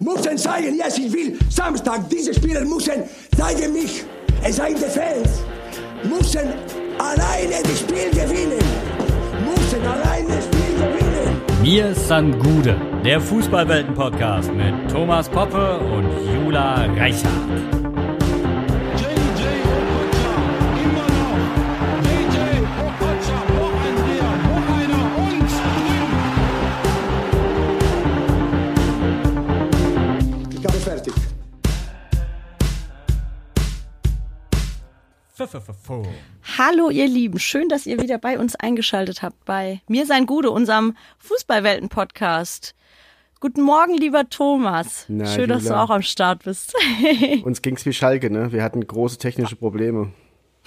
müssen zeigen, yes, ich will Samstag, diese Spieler müssen zeigen mich, es seien die Fans, müssen alleine das Spiel gewinnen, müssen alleine das Spiel gewinnen. Mir san Gude, der Fußballwelten-Podcast mit Thomas Poppe und Jula Reichert. Hallo ihr Lieben, schön, dass ihr wieder bei uns eingeschaltet habt bei Mir sein Gude, unserem Fußballwelten-Podcast. Guten Morgen, lieber Thomas. Na, schön, dass du Jula. auch am Start bist. Uns ging's wie Schalke, ne? Wir hatten große technische Probleme.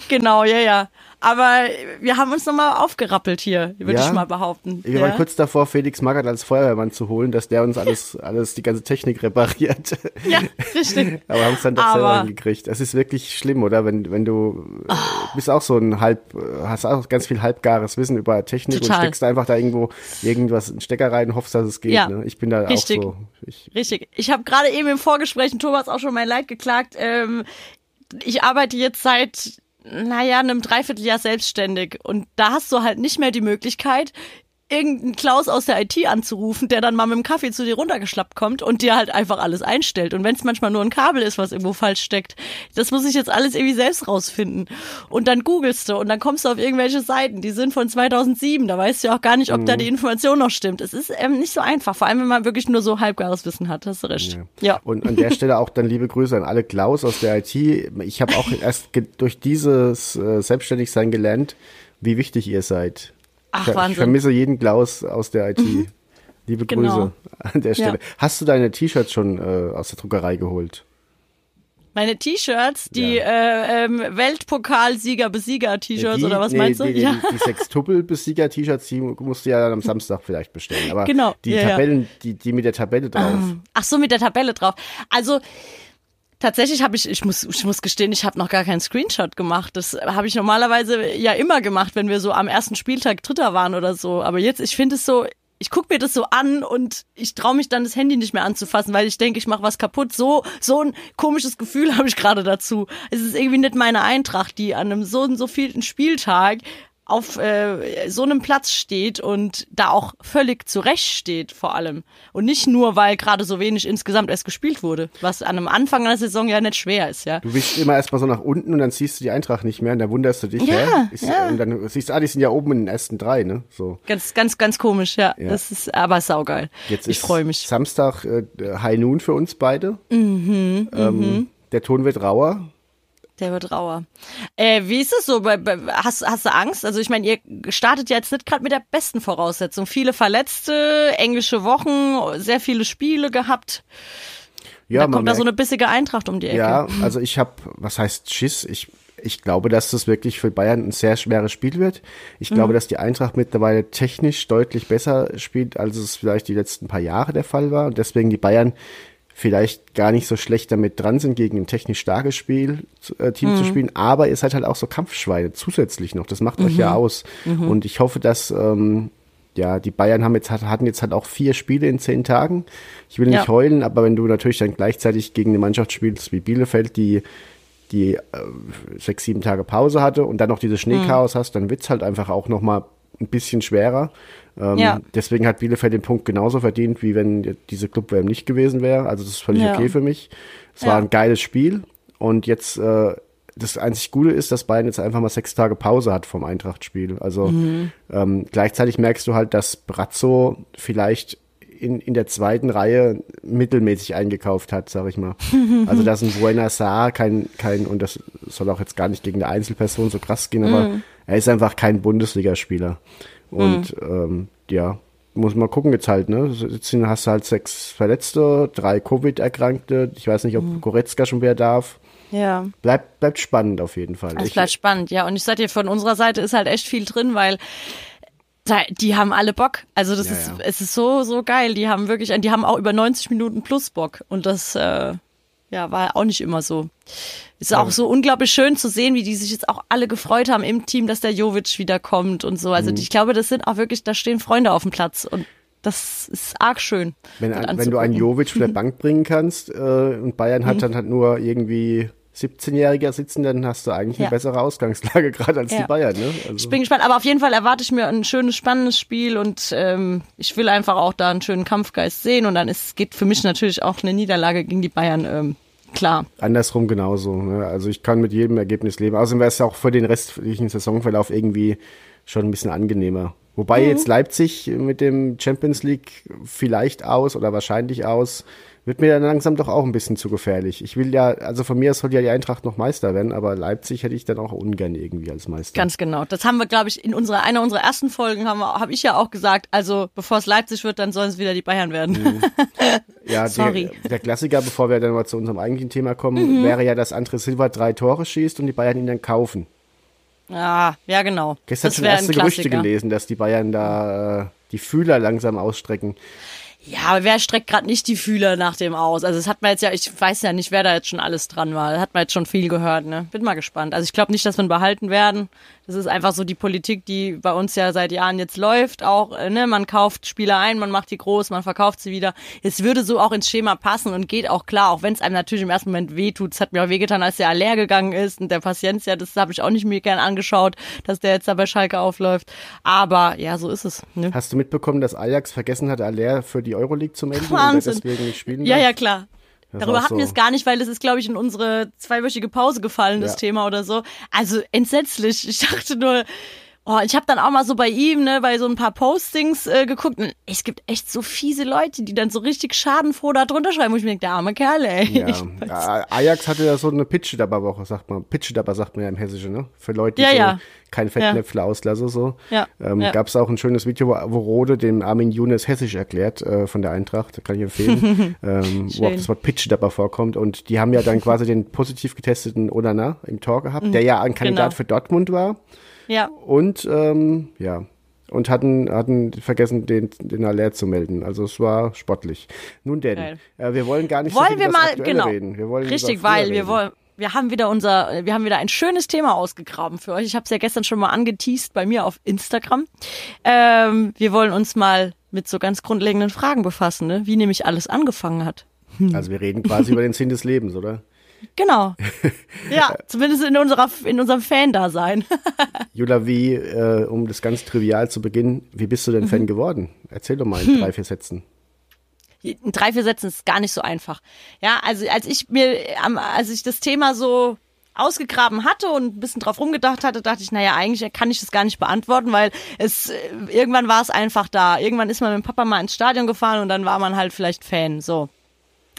Genau, ja, ja. Aber wir haben uns nochmal aufgerappelt hier, würde Ja? ich mal behaupten. Wir ja? waren kurz davor, Felix Magath als Feuerwehrmann zu holen, dass der uns alles, alles die ganze Technik repariert. ja, richtig. Aber haben es dann doch Aber- selber hingekriegt. Es ist wirklich schlimm, oder? Wenn, wenn du äh, bist auch so ein halb, hast auch ganz viel halbgares Wissen über Technik Total. und steckst einfach da irgendwo irgendwas in den Stecker rein und hoffst, dass es geht. Ja, ne? Ich bin da richtig. auch so. Ich, Richtig. Ich habe gerade eben im Vorgespräch Thomas auch schon mein Leid geklagt. Ähm, ich arbeite jetzt seit, naja, einem Dreivierteljahr selbstständig. Und da hast du halt nicht mehr die Möglichkeit, irgendeinen Klaus aus der IT anzurufen, der dann mal mit dem Kaffee zu dir runtergeschlappt kommt und dir halt einfach alles einstellt. Und wenn es manchmal nur ein Kabel ist, was irgendwo falsch steckt, das muss ich jetzt alles irgendwie selbst rausfinden. Und dann googelst du und dann kommst du auf irgendwelche Seiten, die sind von 2007. Da weißt du ja auch gar nicht, ob da die Information noch stimmt. Es ist ähm, nicht so einfach, vor allem wenn man wirklich nur so halbgares Wissen hat. Hast du recht. Ja. Und an der Stelle auch dann liebe Grüße an alle Klaus aus der IT. Ich habe auch erst durch dieses äh, Selbstständigsein gelernt, wie wichtig ihr seid. Ach, ich, ich Wahnsinn. Mhm. vermisse jeden Klaus aus der IT. Liebe Genau. Grüße an der Stelle. Ja. Hast du deine T-Shirts schon äh, aus der Druckerei geholt? Meine T-Shirts, die äh, ähm, Weltpokalsieger-Besieger-T-Shirts oder was nee, meinst du? Die, ja. die Sextuppel-Besieger-T-Shirts, die musst du ja dann am Samstag vielleicht bestellen. Aber Genau, die ja, ja. Tabellen, Die, die mit der Tabelle drauf. Ach so, mit der Tabelle drauf. Also tatsächlich habe ich, ich muss, ich muss gestehen, ich habe noch gar keinen Screenshot gemacht. Das habe ich normalerweise ja immer gemacht, wenn wir so am ersten Spieltag Dritter waren oder so. Aber jetzt, ich finde es so, ich guck mir das so an und ich traue mich dann das Handy nicht mehr anzufassen, weil ich denke, ich mache was kaputt. So so ein komisches Gefühl habe ich gerade dazu. Es ist irgendwie nicht meine Eintracht, die an einem so und so vielen Spieltag auf äh, so einem Platz steht und da auch völlig zurecht steht vor allem. Und nicht nur, weil gerade so wenig insgesamt erst gespielt wurde, was an einem Anfang einer Saison ja nicht schwer ist, ja. Du wischst immer erstmal so nach unten und dann siehst du die Eintracht nicht mehr und dann wunderst du dich, Ja, hä? Ist, ja. Und dann siehst du, ah, die sind ja oben in den ersten drei, ne? So. Ganz, ganz, ganz komisch, ja. Ja. Das ist aber saugeil. Jetzt ich ist freue mich. Samstag äh, High Noon für uns beide. Mhm, ähm, Der Ton wird rauer. Der wird rauer. Äh, wie ist es so? Hast, hast du Angst? Also ich meine, ihr startet ja jetzt nicht gerade mit der besten Voraussetzung. Viele Verletzte, englische Wochen, sehr viele Spiele gehabt. Ja, da kommt da so eine bissige Eintracht um die Ecke. Ja, also ich habe, was heißt Schiss? Ich, ich glaube, dass das wirklich für Bayern ein sehr schweres Spiel wird. Ich glaube, Mhm. dass die Eintracht mittlerweile technisch deutlich besser spielt, als es vielleicht die letzten paar Jahre der Fall war. Und deswegen die Bayern vielleicht gar nicht so schlecht damit dran sind, gegen ein technisch starkes Spiel, äh, Team Mhm. zu spielen. Aber ihr seid halt auch so Kampfschweine zusätzlich noch. Das macht euch ja Mhm. aus. Und ich hoffe, dass ähm, ja, die Bayern haben jetzt, hat- hatten jetzt halt auch vier Spiele in zehn Tagen. Ich will nicht Ja. heulen, aber wenn du natürlich dann gleichzeitig gegen eine Mannschaft spielst wie Bielefeld, die die äh, sechs, sieben Tage Pause hatte und dann noch dieses Schneechaos hast, dann wird's halt einfach auch noch mal ein bisschen schwerer. Ähm, Ja. Deswegen hat Bielefeld den Punkt genauso verdient, wie wenn diese Clubwärme nicht gewesen wäre. Also das ist völlig Ja. okay für mich. Es Ja. war ein geiles Spiel und jetzt äh, das einzig Gute ist, dass Bayern jetzt einfach mal sechs Tage Pause hat vom Eintracht-Spiel. Also Mhm. ähm, gleichzeitig merkst du halt, dass Brazzo vielleicht in, in der zweiten Reihe mittelmäßig eingekauft hat, sag ich mal. Also dass ein Buena Saar kein, kein, und das soll auch jetzt gar nicht gegen eine Einzelperson so krass gehen, aber Mhm. er ist einfach kein Bundesligaspieler. Und ähm, ja, muss mal gucken jetzt halt, ne? Jetzt hast du halt sechs Verletzte, drei Covid-Erkrankte. Ich weiß nicht, ob Mhm. Goretzka schon wieder darf. Ja. Bleibt, bleibt spannend auf jeden Fall. Es bleibt spannend, ja. Und ich sag dir, von unserer Seite ist halt echt viel drin, weil die haben alle Bock. Also das Ja, ist, ja. es ist so, so geil. Die haben wirklich, die haben auch über 90 Minuten plus Bock. Und das, äh, ja, war auch nicht immer so. Ist auch so unglaublich schön zu sehen, wie die sich jetzt auch alle gefreut haben im Team, dass der Jovic wiederkommt und so. Also Mhm. ich glaube, das sind auch wirklich, da stehen Freunde auf dem Platz und Das ist arg schön. Wenn, ein, wenn du einen. Jovic von der Bank bringen kannst äh, und Bayern Mhm. hat dann halt nur irgendwie 17-Jähriger sitzen, dann hast du eigentlich Ja. eine bessere Ausgangslage gerade als die Ja. Bayern. Ne? Also, Ich bin gespannt, aber auf jeden Fall erwarte ich mir ein schönes, spannendes Spiel und ähm, ich will einfach auch da einen schönen Kampfgeist sehen und dann ist, geht für mich natürlich auch eine Niederlage gegen die Bayern ähm, klar. andersrum genauso. Ne? Also ich kann mit jedem Ergebnis leben. Außerdem wäre es ja auch für den restlichen Saisonverlauf irgendwie schon ein bisschen angenehmer. Wobei Mhm. jetzt Leipzig mit dem Champions League vielleicht aus oder wahrscheinlich aus, wird mir dann langsam doch auch ein bisschen zu gefährlich. Ich will ja, also von mir aus soll ja die Eintracht noch Meister werden, aber Leipzig hätte ich dann auch ungern irgendwie als Meister. Ganz genau. Das haben wir, glaube ich, in unserer einer unserer ersten Folgen haben habe ich ja auch gesagt. Also bevor es Leipzig wird, dann sollen es wieder die Bayern werden. Ja, Sorry. Der, der Klassiker, bevor wir dann mal zu unserem eigentlichen Thema kommen, Mhm. wäre ja, dass André Silva drei Tore schießt und die Bayern ihn dann kaufen. ja, ja genau. Gestern das schon erste Gerüchte gelesen, dass die Bayern da äh, die Fühler langsam ausstrecken. Ja, aber wer streckt gerade nicht die Fühler nach dem aus? Also das hat man jetzt ja, ich weiß ja nicht, wer da jetzt schon alles dran war. Da hat man jetzt schon viel gehört, ne? Bin mal gespannt. Also ich glaube nicht, dass wir ihn behalten werden. Das ist einfach so die Politik, die bei uns ja seit Jahren jetzt läuft. Auch, äh, ne, man kauft Spieler ein, man macht die groß, man verkauft sie wieder. Es würde so auch ins Schema passen und geht auch klar, auch wenn es einem natürlich im ersten Moment wehtut. Es hat mir auch wehgetan, als der leer gegangen ist und der Paciencia, das habe ich auch nicht mir gern angeschaut, dass der jetzt da bei Schalke aufläuft. Aber ja, so ist es. Ne? Hast du mitbekommen, dass Ajax vergessen hat, Aller für die Euroleague zu melden und er Wahnsinn. deswegen nicht spielen Ja, darf? ja, klar. Das Darüber hatten wir so. es gar nicht, weil das ist, glaube ich, in unsere zweiwöchige Pause gefallen, das Ja. Thema oder so. Also entsetzlich. Ich dachte nur, oh, ich habe dann auch mal so bei ihm, ne, bei so ein paar Postings äh, geguckt. Und es gibt echt so fiese Leute, die dann so richtig schadenfroh da drunter schreiben, wo ich mir denke, der arme Kerl, ey. Ja, Ajax hatte ja so eine Pitch-Dabber-Woche, sagt man. Pitch-Dabber sagt man ja im Hessischen, ne? Für Leute, die Ja, so ja. kein Fettnäpfle auslassen, so. Ja, Ähm, ja. Gab es auch ein schönes Video, wo, wo Rode dem Armin Younes Hessisch erklärt äh, von der Eintracht, kann ich empfehlen, ähm, wo auch das Wort Pitch-Dabber vorkommt. Und die haben ja dann quasi den positiv getesteten Onana im Tor gehabt, der ja ein Kandidat genau. für Dortmund war. Ja. Und ähm, ja, und hatten, hatten vergessen, den, den Alert zu melden. Also es war sportlich. Nun denn, äh, wir wollen gar nicht so Wollen viel wir über das mal, Aktuelle genau. reden. Wir wollen Richtig, weil wir reden. wollen. Wir haben wieder unser, wir haben wieder ein schönes Thema ausgegraben für euch. Ich habe es ja gestern schon mal angeteased bei mir auf Instagram. Ähm, wir wollen uns mal mit so ganz grundlegenden Fragen befassen, ne? wie nämlich alles angefangen hat. Also wir reden quasi über den Sinn des Lebens, oder? Genau. Ja, zumindest in unserer in unserem Fan-Dasein. Jula, wie, äh, um das ganz trivial zu beginnen, wie bist du denn Mhm. Fan geworden? Erzähl doch mal Hm. in drei, vier Sätzen. in drei, vier Sätzen ist gar nicht so einfach. Ja, also als ich mir, als ich das Thema so ausgegraben hatte und ein bisschen drauf rumgedacht hatte, dachte ich, naja, eigentlich kann ich das gar nicht beantworten, weil es äh, irgendwann war es einfach da. Irgendwann ist man mit dem Papa mal ins Stadion gefahren und dann war man halt vielleicht Fan. So.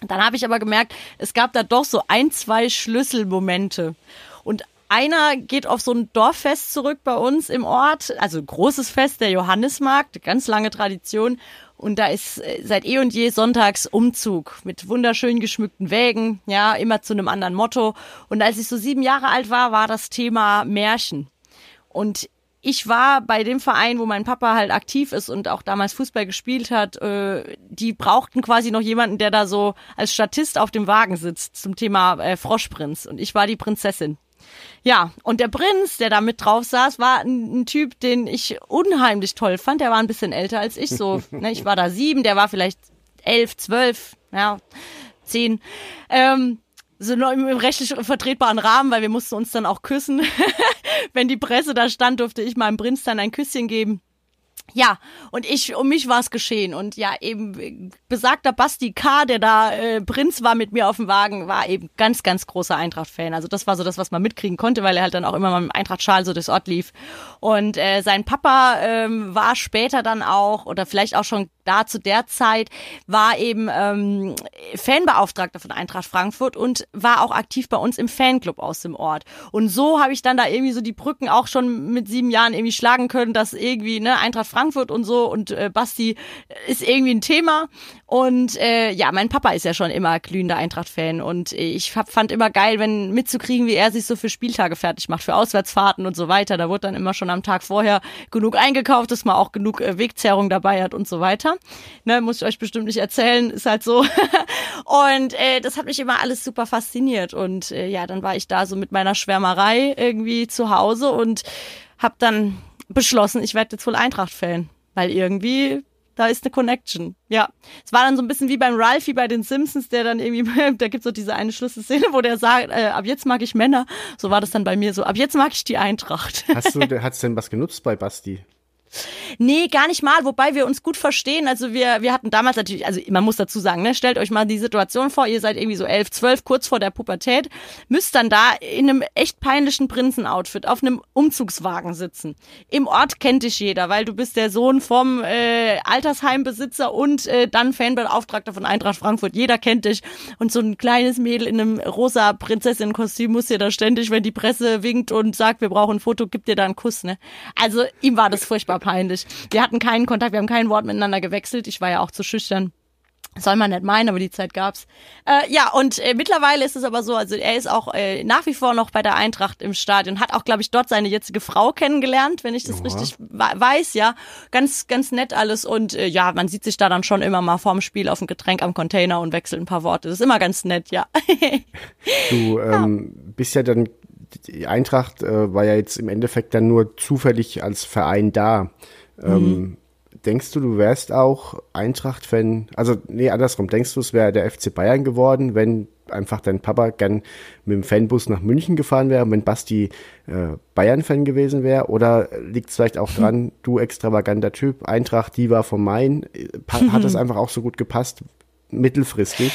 Dann habe ich aber gemerkt, es gab da doch so ein, zwei Schlüsselmomente. Und einer geht auf so ein Dorffest zurück bei uns im Ort, also großes Fest, der Johannismarkt, ganz lange Tradition. Und da ist äh, seit eh und je sonntags Umzug mit wunderschön geschmückten Wägen, ja, immer zu einem anderen Motto. Und als ich so sieben Jahre alt war, war das Thema Märchen. Und ich war bei dem Verein, wo mein Papa halt aktiv ist und auch damals Fußball gespielt hat, äh, die brauchten quasi noch jemanden, der da so als Statist auf dem Wagen sitzt zum Thema äh, Froschprinz. Und ich war die Prinzessin. Ja, und der Prinz, der da mit drauf saß, war ein, ein Typ, den ich unheimlich toll fand. Der war ein bisschen älter als ich, so, ne, ich war da sieben, der war vielleicht elf, zwölf, ja, zehn. Ähm, so nur im, im rechtlich vertretbaren Rahmen, weil wir mussten uns dann auch küssen. Wenn die Presse da stand, durfte ich meinem Prinz dann ein Küsschen geben. Ja, und ich, um mich war es geschehen. Und ja, eben äh, besagter Basti K., der da äh, Prinz war mit mir auf dem Wagen, war eben ganz, ganz großer Eintracht-Fan. Also das war so das, was man mitkriegen konnte, weil er halt dann auch immer mal mit dem Eintracht-Schal so durchs Ort lief. Und äh, sein Papa ähm, war später dann auch, oder vielleicht auch schon da zu der Zeit, war eben ähm, Fanbeauftragter von Eintracht Frankfurt und war auch aktiv bei uns im Fanclub aus dem Ort. Und so habe ich dann da irgendwie so die Brücken auch schon mit sieben Jahren irgendwie schlagen können, dass irgendwie, ne, Eintracht Frankfurt und so und äh, Basti ist irgendwie ein Thema. Und äh, ja, mein Papa ist ja schon immer glühender Eintracht-Fan und ich hab, fand immer geil, wenn mitzukriegen, wie er sich so für Spieltage fertig macht, für Auswärtsfahrten und so weiter. Da wurde dann immer schon am Tag vorher genug eingekauft, dass man auch genug äh, Wegzehrung dabei hat und so weiter. Ne, muss ich euch bestimmt nicht erzählen, ist halt so. und äh, das hat mich immer alles super fasziniert. Und äh, ja, dann war ich da so mit meiner Schwärmerei irgendwie zu Hause und hab dann beschlossen, ich werde jetzt wohl Eintracht-Fan. Weil irgendwie da ist eine Connection. Ja. Es war dann so ein bisschen wie beim Ralphie bei den Simpsons, der dann irgendwie, da gibt's so diese eine Schlüsselszene, wo der sagt, äh, ab jetzt mag ich Männer. So war das dann bei mir so, ab jetzt mag ich die Eintracht. Hast du, hat's denn was genutzt bei Basti? Nee, gar nicht mal, wobei wir uns gut verstehen. Also wir, wir hatten damals natürlich, also man muss dazu sagen, ne, stellt euch mal die Situation vor, ihr seid irgendwie so elf, zwölf, kurz vor der Pubertät, müsst dann da in einem echt peinlichen Prinzenoutfit auf einem Umzugswagen sitzen. Im Ort kennt dich jeder, weil du bist der Sohn vom äh, Altersheimbesitzer und äh, dann Fanbeauftragter von Eintracht Frankfurt. Jeder kennt dich. Und so ein kleines Mädel in einem rosa Prinzessinnenkostüm muss dir da ständig, wenn die Presse winkt und sagt, wir brauchen ein Foto, gibt dir da einen Kuss. Ne? Also ihm war das furchtbar peinlich. Wir hatten keinen Kontakt, wir haben kein Wort miteinander gewechselt. Ich war ja auch zu schüchtern. Soll man nicht meinen, aber die Zeit gab's. Äh, ja, und äh, mittlerweile ist es aber so, also er ist auch äh, nach wie vor noch bei der Eintracht im Stadion, hat auch, glaube ich, dort seine jetzige Frau kennengelernt, wenn ich das Oha. richtig weiß, ja. Ganz, ganz nett alles und äh, ja, man sieht sich da dann schon immer mal vorm Spiel auf ein Getränk am Container und wechselt ein paar Worte. Das ist immer ganz nett, ja. Du ähm, bist ja dann, die Eintracht äh, war ja jetzt im Endeffekt dann nur zufällig als Verein da. Ähm, Denkst du, du wärst auch Eintracht-Fan, also nee, andersrum, denkst du, es wäre der FC Bayern geworden, wenn einfach dein Papa gern mit dem Fanbus nach München gefahren wäre, wenn Basti äh, Bayern-Fan gewesen wäre? Oder liegt es vielleicht auch dran, du extravaganter Typ, Eintracht, die war vom Main, äh, hat das einfach auch so gut gepasst, mittelfristig?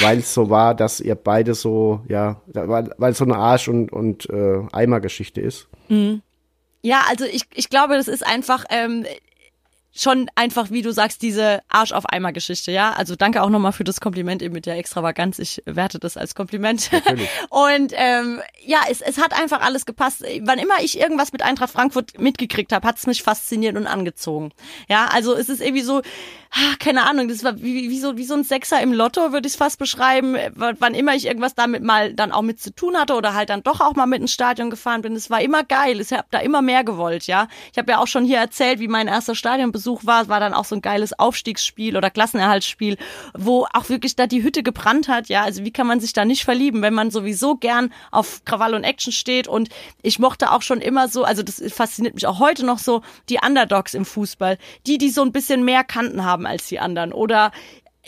Weil es so war, dass ihr beide so, ja, weil es so eine Arsch- und, und äh, Eimer-Geschichte ist. Ja, also ich, ich glaube, das ist einfach ähm, schon einfach, wie du sagst, diese Arsch auf Eimer Geschichte, ja. Also danke auch nochmal für das Kompliment eben mit der Extravaganz. Ich werte das als Kompliment. Natürlich. Und ähm, ja, es, es hat einfach alles gepasst. Wann immer ich irgendwas mit Eintracht Frankfurt mitgekriegt habe, hat es mich fasziniert und angezogen. Ja, also es ist irgendwie so, ah, keine Ahnung, das war wie, wie, so, wie so ein Sechser im Lotto, würde ich es fast beschreiben. W- Wann immer ich irgendwas damit mal dann auch mit zu tun hatte oder halt dann doch auch mal mit ins Stadion gefahren bin, es war immer geil. Ich habe da immer mehr gewollt, ja. Ich habe ja auch schon hier erzählt, wie mein erster Stadionbesuch war. War dann auch so ein geiles Aufstiegsspiel oder Klassenerhaltsspiel, wo auch wirklich da die Hütte gebrannt hat, ja. Also wie kann man sich da nicht verlieben, wenn man sowieso gern auf Krawall und Action steht und ich mochte auch schon immer so, also das fasziniert mich auch heute noch so, die Underdogs im Fußball, die, die so ein bisschen mehr Kanten haben als die anderen oder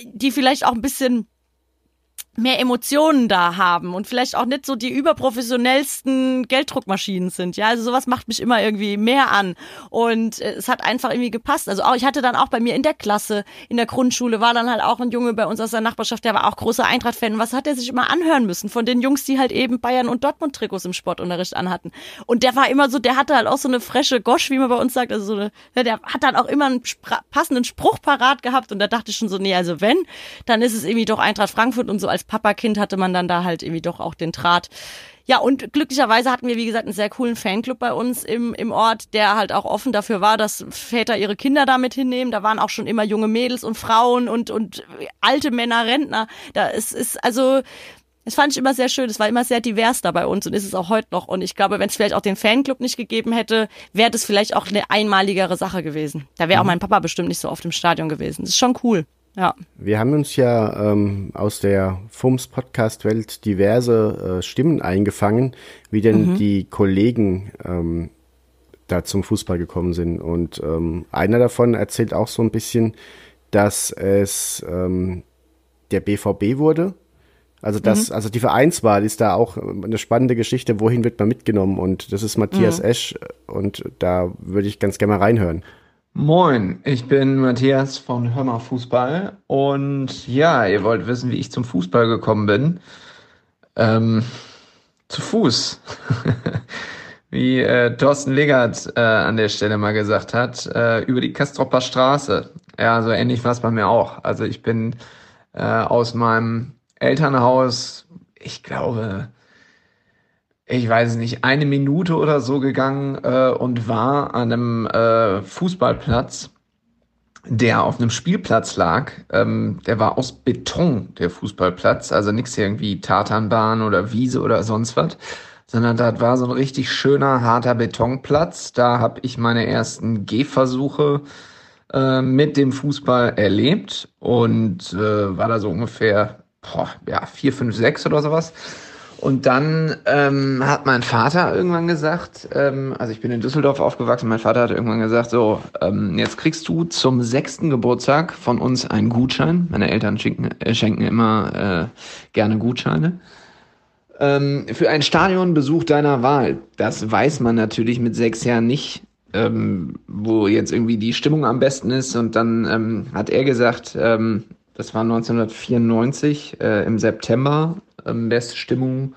die vielleicht auch ein bisschen mehr Emotionen da haben und vielleicht auch nicht so die überprofessionellsten Gelddruckmaschinen sind. Ja, also sowas macht mich immer irgendwie mehr an. Und äh, es hat einfach irgendwie gepasst. Also auch, ich hatte dann auch bei mir in der Klasse, in der Grundschule, war dann halt auch ein Junge bei uns aus der Nachbarschaft, der war auch großer Eintracht-Fan. Was hat er sich immer anhören müssen von den Jungs, die halt eben Bayern und Dortmund-Trikots im Sportunterricht anhatten. Und der war immer so, der hatte halt auch so eine frische Gosch, wie man bei uns sagt. Also so eine, ja, der hat dann auch immer einen passenden Spruch parat gehabt. Und da dachte ich schon so, nee, also wenn, dann ist es irgendwie doch Eintracht Frankfurt und so als Papakind hatte man dann da halt irgendwie doch auch den Draht. Ja, und glücklicherweise hatten wir, wie gesagt, einen sehr coolen Fanclub bei uns im, im Ort, der halt auch offen dafür war, dass Väter ihre Kinder damit hinnehmen. Da waren auch schon immer junge Mädels und Frauen und, und alte Männer, Rentner. Da ist, ist also, das fand ich immer sehr schön. Es war immer sehr divers da bei uns und ist es auch heute noch. Und ich glaube, wenn es vielleicht auch den Fanclub nicht gegeben hätte, wäre das vielleicht auch eine einmaligere Sache gewesen. Da wäre auch mein Papa bestimmt nicht so oft im Stadion gewesen. Das ist schon cool. Ja. Wir haben uns ja ähm, aus der FUMS-Podcast-Welt diverse äh, Stimmen eingefangen, wie denn die Kollegen ähm, da zum Fußball gekommen sind. Und ähm, einer davon erzählt auch so ein bisschen, dass es ähm, der BVB wurde. Also das, also die Vereinswahl ist da auch eine spannende Geschichte, wohin wird man mitgenommen und das ist Matthias Esch und da würde ich ganz gerne mal reinhören. Moin, ich bin Matthias von Hörmer Fußball und ja, ihr wollt wissen, wie ich zum Fußball gekommen bin. Ähm, zu Fuß. wie äh, Thorsten Legert äh, an der Stelle mal gesagt hat, äh, über die Kastropper Straße. Ja, so ähnlich war es bei mir auch. Also ich bin äh, aus meinem Elternhaus, ich glaube, ich weiß nicht, eine Minute oder so gegangen äh, und war an einem äh, Fußballplatz, der auf einem Spielplatz lag. Ähm, der war aus Beton, der Fußballplatz, also nichts irgendwie Tatanbahn oder Wiese oder sonst was, sondern da war so ein richtig schöner, harter Betonplatz. Da habe ich meine ersten Gehversuche äh, mit dem Fußball erlebt und äh, war da so ungefähr boah, ja, vier, fünf, sechs oder sowas. Und dann ähm, hat mein Vater irgendwann gesagt, ähm, also ich bin in Düsseldorf aufgewachsen, mein Vater hat irgendwann gesagt, so, ähm, jetzt kriegst du zum sechsten Geburtstag von uns einen Gutschein. Meine Eltern schenken, äh, schenken immer äh, gerne Gutscheine. Ähm, für einen Stadionbesuch deiner Wahl. Das weiß man natürlich mit sechs Jahren nicht, ähm, wo jetzt irgendwie die Stimmung am besten ist. Und dann ähm, hat er gesagt, ähm, das war 1994 äh, im September, ähm, beste Stimmung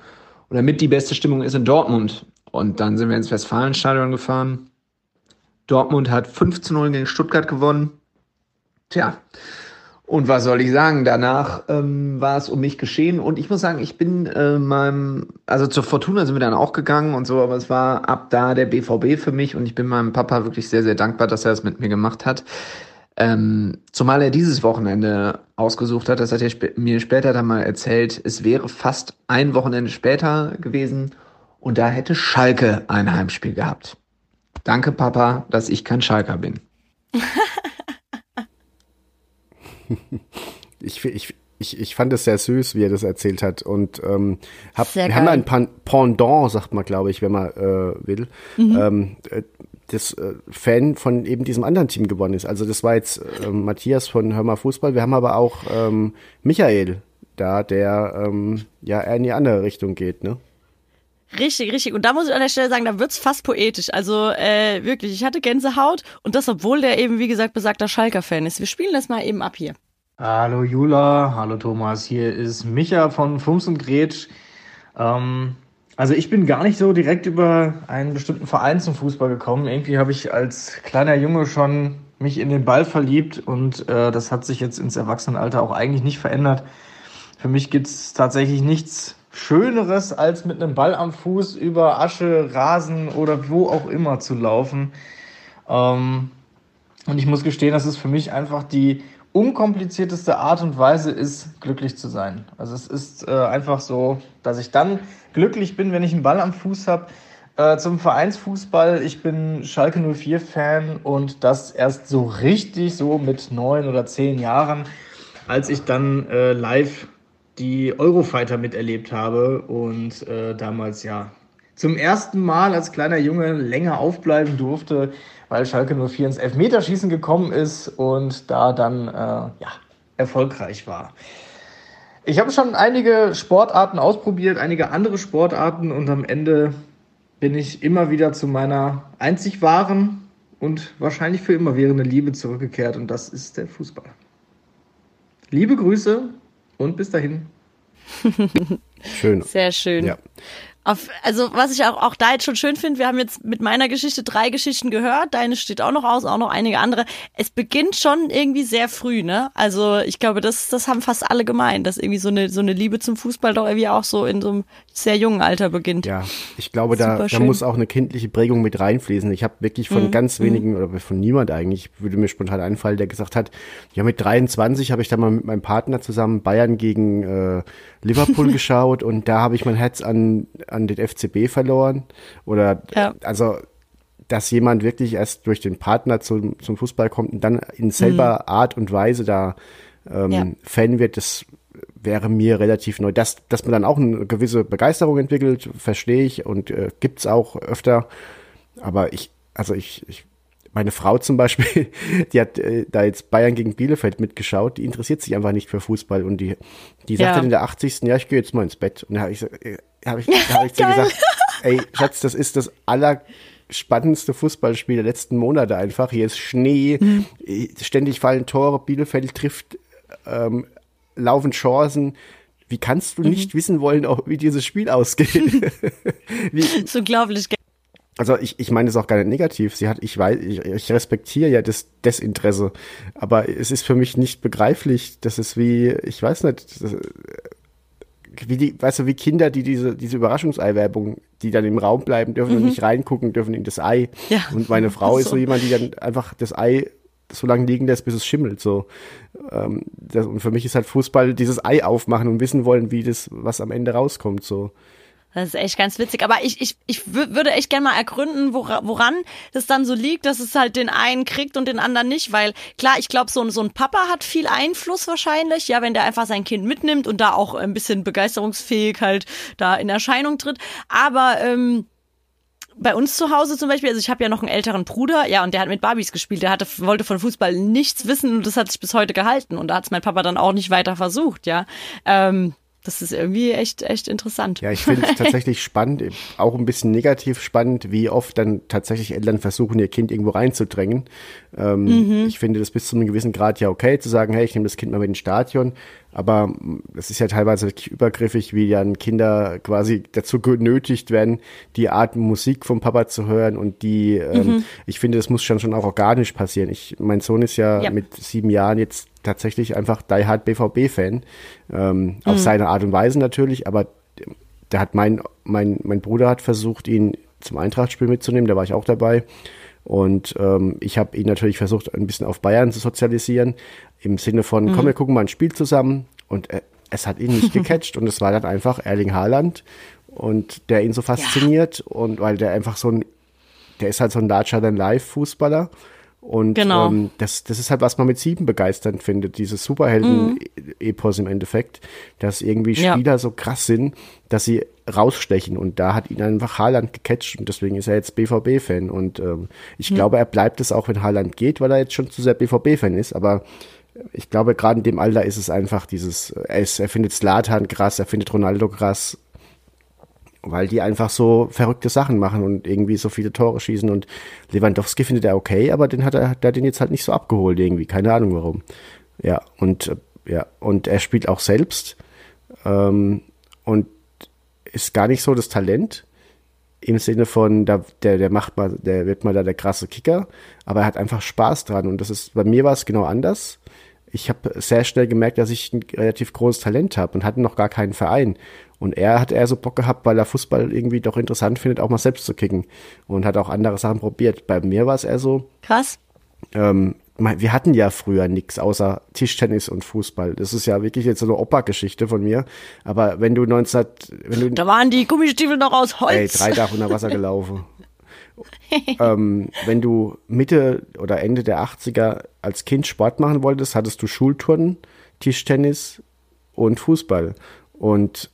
oder mit die beste Stimmung ist in Dortmund. Und dann sind wir ins Westfalenstadion gefahren. Dortmund hat 5 zu 0 gegen Stuttgart gewonnen. Tja, und was soll ich sagen? Danach ähm, war es um mich geschehen und ich muss sagen, ich bin äh, meinem, also zur Fortuna sind wir dann auch gegangen und so, aber es war ab da der BVB für mich und ich bin meinem Papa wirklich sehr, sehr dankbar, dass er das mit mir gemacht hat. Ähm, zumal er dieses Wochenende ausgesucht hat, das hat er sp mir später dann mal erzählt, es wäre fast ein Wochenende später gewesen und da hätte Schalke ein Heimspiel gehabt. Danke, Papa, dass ich kein Schalker bin. ich, ich, ich, ich fand es sehr süß, wie er das erzählt hat. Und ähm, hab, wir haben ein Pendant, sagt man, glaube ich, wenn man äh, will, Mhm. ähm, äh, das äh, Fan von eben diesem anderen Team gewonnen ist. Also das war jetzt äh, Matthias von Hör mal Fußball. Wir haben aber auch ähm, Michael da, der ähm, ja eher in die andere Richtung geht, ne? Richtig, richtig. Und da muss ich an der Stelle sagen, da wird's fast poetisch. Also äh, wirklich, ich hatte Gänsehaut und das, obwohl der eben, wie gesagt, besagter Schalker-Fan ist. Wir spielen das mal eben ab hier. Hallo Jula, hallo Thomas, hier ist Micha von Fums und Gretsch. Ähm, also ich bin gar nicht so direkt über einen bestimmten Verein zum Fußball gekommen. Irgendwie habe ich als kleiner Junge schon mich in den Ball verliebt und äh, das hat sich jetzt ins Erwachsenenalter auch eigentlich nicht verändert. Für mich gibt's tatsächlich nichts Schöneres, als mit einem Ball am Fuß über Asche, Rasen oder wo auch immer zu laufen. Ähm, und ich muss gestehen, dass es für mich einfach die unkomplizierteste Art und Weise ist, glücklich zu sein. Also es ist äh, einfach so, dass ich dann glücklich bin, wenn ich einen Ball am Fuß habe. Äh, zum Vereinsfußball, ich bin Schalke 04-Fan und das erst so richtig so mit neun oder zehn Jahren, als ich dann äh, live die Eurofighter miterlebt habe und äh, damals ja zum ersten Mal als kleiner Junge länger aufbleiben durfte, weil Schalke 04 ins Elfmeterschießen gekommen ist und da dann äh, ja, erfolgreich war. Ich habe schon einige Sportarten ausprobiert, einige andere Sportarten und am Ende bin ich immer wieder zu meiner einzig wahren und wahrscheinlich für immer währenden Liebe zurückgekehrt und das ist der Fußball. Liebe Grüße und bis dahin. Schön. Sehr schön. Ja. Auf, also was ich auch, auch da jetzt schon schön finde, wir haben jetzt mit meiner Geschichte drei Geschichten gehört, deine steht auch noch aus, auch noch einige andere. Es beginnt schon irgendwie sehr früh, ne? Also ich glaube, das, das haben fast alle gemeint, dass irgendwie so eine, so eine Liebe zum Fußball doch irgendwie auch so in so einem sehr jungen Alter beginnt. Ja, ich glaube, da, da muss auch eine kindliche Prägung mit reinfließen. Ich habe wirklich von ganz wenigen oder von niemand eigentlich, würde mir spontan einfallen, der gesagt hat, ja mit 23 habe ich da mal mit meinem Partner zusammen Bayern gegen äh, Liverpool geschaut und da habe ich mein Herz an, an den FCB verloren. Oder Ja. also dass jemand wirklich erst durch den Partner zum, zum Fußball kommt und dann in selber Art und Weise da ähm, Ja. Fan wird, das wäre mir relativ neu. Dass, dass man dann auch eine gewisse Begeisterung entwickelt, verstehe ich und äh, gibt's auch öfter. Aber ich, also ich, ich, meine Frau zum Beispiel, die hat äh, da jetzt Bayern gegen Bielefeld mitgeschaut, die interessiert sich einfach nicht für Fußball und die, die sagt Ja. dann in der 80. Ja, ich gehe jetzt mal ins Bett. Und da habe ich, äh, hab ich, da hab ich zu gesagt, ey, Schatz, das ist das allerspannendste Fußballspiel der letzten Monate einfach. Hier ist Schnee, äh, ständig fallen Tore, Bielefeld trifft, ähm, laufen Chancen. Wie kannst du nicht wissen wollen, auch wie dieses Spiel ausgeht? wie, Das ist unglaublich. also ich, ich meine es auch gar nicht negativ. Sie hat, ich weiß, ich, ich respektiere ja das Desinteresse, aber es ist für mich nicht begreiflich. Das ist wie, ich weiß nicht, das, wie die, weißt du, wie Kinder, die diese, diese Überraschungsei-Werbung, die dann im Raum bleiben dürfen und nicht reingucken dürfen in das Ei. Ja. Und meine Frau ist so So. jemand, die dann einfach das Ei so lange liegen lässt, bis es schimmelt. So. Ähm, das, und für mich ist halt Fußball dieses Ei aufmachen und wissen wollen, wie das, was am Ende rauskommt. So. Das ist echt ganz witzig. Aber ich, ich, ich wü- würde echt gerne mal ergründen, wora, woran das dann so liegt, dass es halt den einen kriegt und den anderen nicht. Weil klar, ich glaube, so, ein- so ein Papa hat viel Einfluss wahrscheinlich, ja, wenn der einfach sein Kind mitnimmt und da auch ein bisschen begeisterungsfähig halt da in Erscheinung tritt. Aber ähm, bei uns zu Hause zum Beispiel, also ich habe ja noch einen älteren Bruder, ja, und der hat mit Barbies gespielt. Der hatte, wollte von Fußball nichts wissen und das hat sich bis heute gehalten. Und da hat es mein Papa dann auch nicht weiter versucht, ja. Ähm, das ist irgendwie echt, echt interessant. Ja, ich finde es tatsächlich spannend, auch ein bisschen negativ spannend, wie oft dann tatsächlich Eltern versuchen, ihr Kind irgendwo reinzudrängen. Ähm, Ich finde das bis zu einem gewissen Grad ja okay, zu sagen, hey, ich nehme das Kind mal mit ins Stadion. Aber mm, es ist ja teilweise wirklich übergriffig, wie dann Kinder quasi dazu genötigt werden, die Art Musik vom Papa zu hören und die, ähm, ich finde, das muss schon schon auch organisch passieren. Ich, mein Sohn ist ja, Ja. mit sieben Jahren jetzt tatsächlich einfach Die Hard BVB-Fan. Ähm, Auf seine Art und Weise natürlich, aber der hat mein, mein, mein Bruder hat versucht, ihn zum Eintrachtspiel mitzunehmen, da war ich auch dabei. Und ähm, ich habe ihn natürlich versucht, ein bisschen auf Bayern zu sozialisieren, im Sinne von, komm, wir gucken mal ein Spiel zusammen. Und äh, es hat ihn nicht gecatcht und es war dann einfach Erling Haaland und der ihn so fasziniert und weil der einfach so ein, der ist halt so ein larger than life Fußballer. Und Genau. ähm, das, das ist halt, was man mit sieben begeisternd findet, dieses Superhelden-Epos im Endeffekt, dass irgendwie Ja. Spieler so krass sind, dass sie rausstechen. Und da hat ihn einfach Haaland gecatcht und deswegen ist er jetzt BVB-Fan. Und ähm, ich glaube, er bleibt es auch, wenn Haaland geht, weil er jetzt schon zu sehr BVB-Fan ist. Aber ich glaube, gerade in dem Alter ist es einfach dieses, er, ist, er findet Slatan krass, er findet Ronaldo krass, weil die einfach so verrückte Sachen machen und irgendwie so viele Tore schießen und Lewandowski findet er okay, aber den hat er, der hat den jetzt halt nicht so abgeholt irgendwie, keine Ahnung warum. Ja, und äh, ja, und er spielt auch selbst ähm, und ist gar nicht so das Talent im Sinne von, da, der, der macht mal, der wird mal da der krasse Kicker, aber er hat einfach Spaß dran und das ist, bei mir war es genau anders. Ich habe sehr schnell gemerkt, dass ich ein relativ großes Talent habe und hatte noch gar keinen Verein. Und er hat eher so Bock gehabt, weil er Fußball irgendwie doch interessant findet, auch mal selbst zu kicken. Und hat auch andere Sachen probiert. Bei mir war es eher so, Krass. ähm, wir hatten ja früher nichts außer Tischtennis und Fußball. Das ist ja wirklich jetzt so eine Opa-Geschichte von mir. Aber wenn du 19, wenn du Da waren die Gummistiefel noch aus Holz. Ey, drei Tage unter Wasser gelaufen. ähm, wenn du Mitte oder Ende der 80er als Kind Sport machen wolltest, hattest du Schulturnen, Tischtennis und Fußball. Und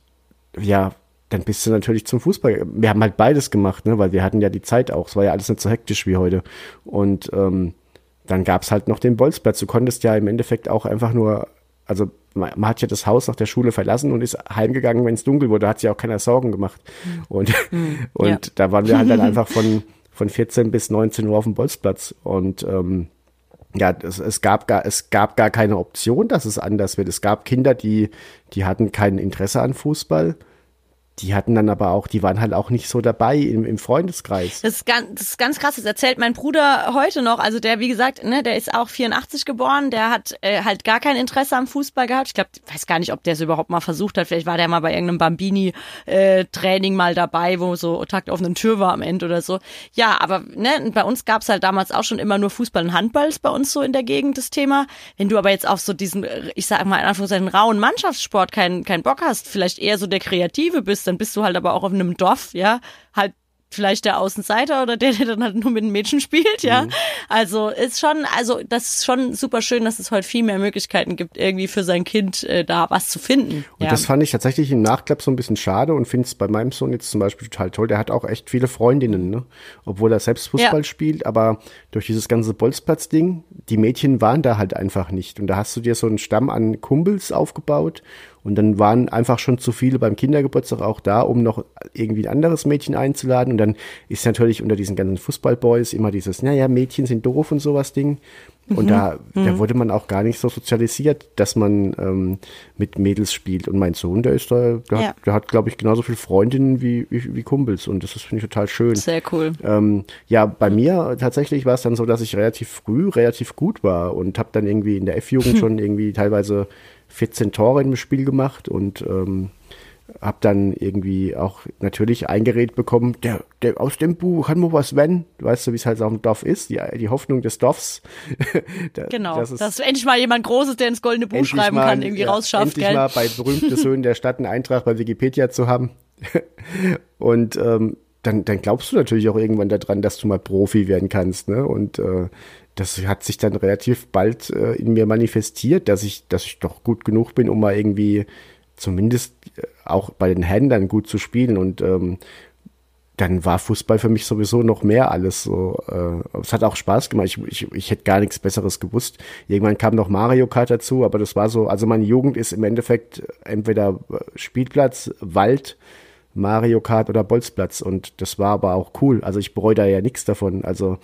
ja, dann bist du natürlich zum Fußball. Wir haben halt beides gemacht, ne, weil wir hatten ja die Zeit auch. Es war ja alles nicht so hektisch wie heute. Und ähm, dann gab's halt noch den Bolzplatz. Du konntest ja im Endeffekt auch einfach nur, also man, man hat ja das Haus nach der Schule verlassen und ist heimgegangen, wenn es dunkel wurde. Da hat sich auch keiner Sorgen gemacht. Und, und Ja. da waren wir halt dann einfach von, von 14 bis 19 Uhr auf dem Bolzplatz. Und ähm, ja, es, es, gab gar, es gab gar keine Option, dass es anders wird. Es gab Kinder, die, die hatten kein Interesse an Fußball. Die hatten dann aber auch, die waren halt auch nicht so dabei im, im Freundeskreis. Das ist, ganz, das ist ganz krass. Das erzählt mein Bruder heute noch. Also der, wie gesagt, ne, der ist auch 84 geboren. Der hat äh, halt gar kein Interesse am Fußball gehabt. Ich glaube, weiß gar nicht, ob der es überhaupt mal versucht hat. Vielleicht war der mal bei irgendeinem Bambini-Training mal dabei, wo so Takt auf einer Tür war am Ende oder so. Ja, aber ne, bei uns gab's halt damals auch schon immer nur Fußball und Handball ist bei uns so in der Gegend das Thema. Wenn du aber jetzt auf so diesen, ich sag mal in Anführungszeichen, rauen Mannschaftssport keinen keinen Bock hast, vielleicht eher so der Kreative bist, dann bist du halt aber auch auf einem Dorf, ja, halt vielleicht der Außenseiter oder der, der dann halt nur mit den Mädchen spielt, ja. Also ist schon, also das ist schon super schön, dass es heute viel mehr Möglichkeiten gibt, irgendwie für sein Kind äh, da was zu finden. Und ja. das fand ich tatsächlich im Nachklapp so ein bisschen schade und finde es bei meinem Sohn jetzt zum Beispiel total toll. Der hat auch echt viele Freundinnen, ne? Obwohl er selbst Fußball Ja. spielt, aber durch dieses ganze Bolzplatz-Ding, die Mädchen waren da halt einfach nicht. Und da hast du dir so einen Stamm an Kumpels aufgebaut und dann waren einfach schon zu viele beim Kindergeburtstag auch da, um noch irgendwie ein anderes Mädchen einzuladen. Und dann ist natürlich unter diesen ganzen Fußballboys immer dieses, naja, Mädchen sind doof und sowas Ding. Und da, da wurde man auch gar nicht so sozialisiert, dass man ähm, mit Mädels spielt. Und mein Sohn, der ist da, der Ja. hat, der hat glaube ich, genauso viele Freundinnen wie, wie, wie Kumpels. Und das ist, finde ich, total schön. Sehr cool. Ähm, ja, bei mir tatsächlich war es dann so, dass ich relativ früh relativ gut war und habe dann irgendwie in der F-Jugend schon irgendwie teilweise 14 Tore im Spiel gemacht und ähm, habe dann irgendwie auch natürlich eingeredet bekommen, der, der aus dem Buch kann man was wenn, weißt du, wie es halt auf dem Dorf ist, die, die Hoffnung des Dorfs. Da- Genau. das Dass ist endlich mal jemand Großes, der ins goldene Buch schreiben mal, kann, irgendwie ja, rausschafft, endlich gell? mal bei berühmte Söhnen der Stadt einen Eintrag bei Wikipedia zu haben. und ähm, dann, dann glaubst du natürlich auch irgendwann daran, dass du mal Profi werden kannst. Ne? Und äh, das hat sich dann relativ bald äh, in mir manifestiert, dass ich, dass ich doch gut genug bin, um mal irgendwie zumindest äh, auch bei den Händlern gut zu spielen. Und ähm, dann war Fußball für mich sowieso noch mehr alles so. Äh, es hat auch Spaß gemacht. Ich, ich, ich hätte gar nichts Besseres gewusst. Irgendwann kam noch Mario Kart dazu, aber das war so, also meine Jugend ist im Endeffekt entweder Spielplatz, Wald, Mario Kart oder Bolzplatz und das war aber auch cool. Also ich bereue da ja nichts davon. Also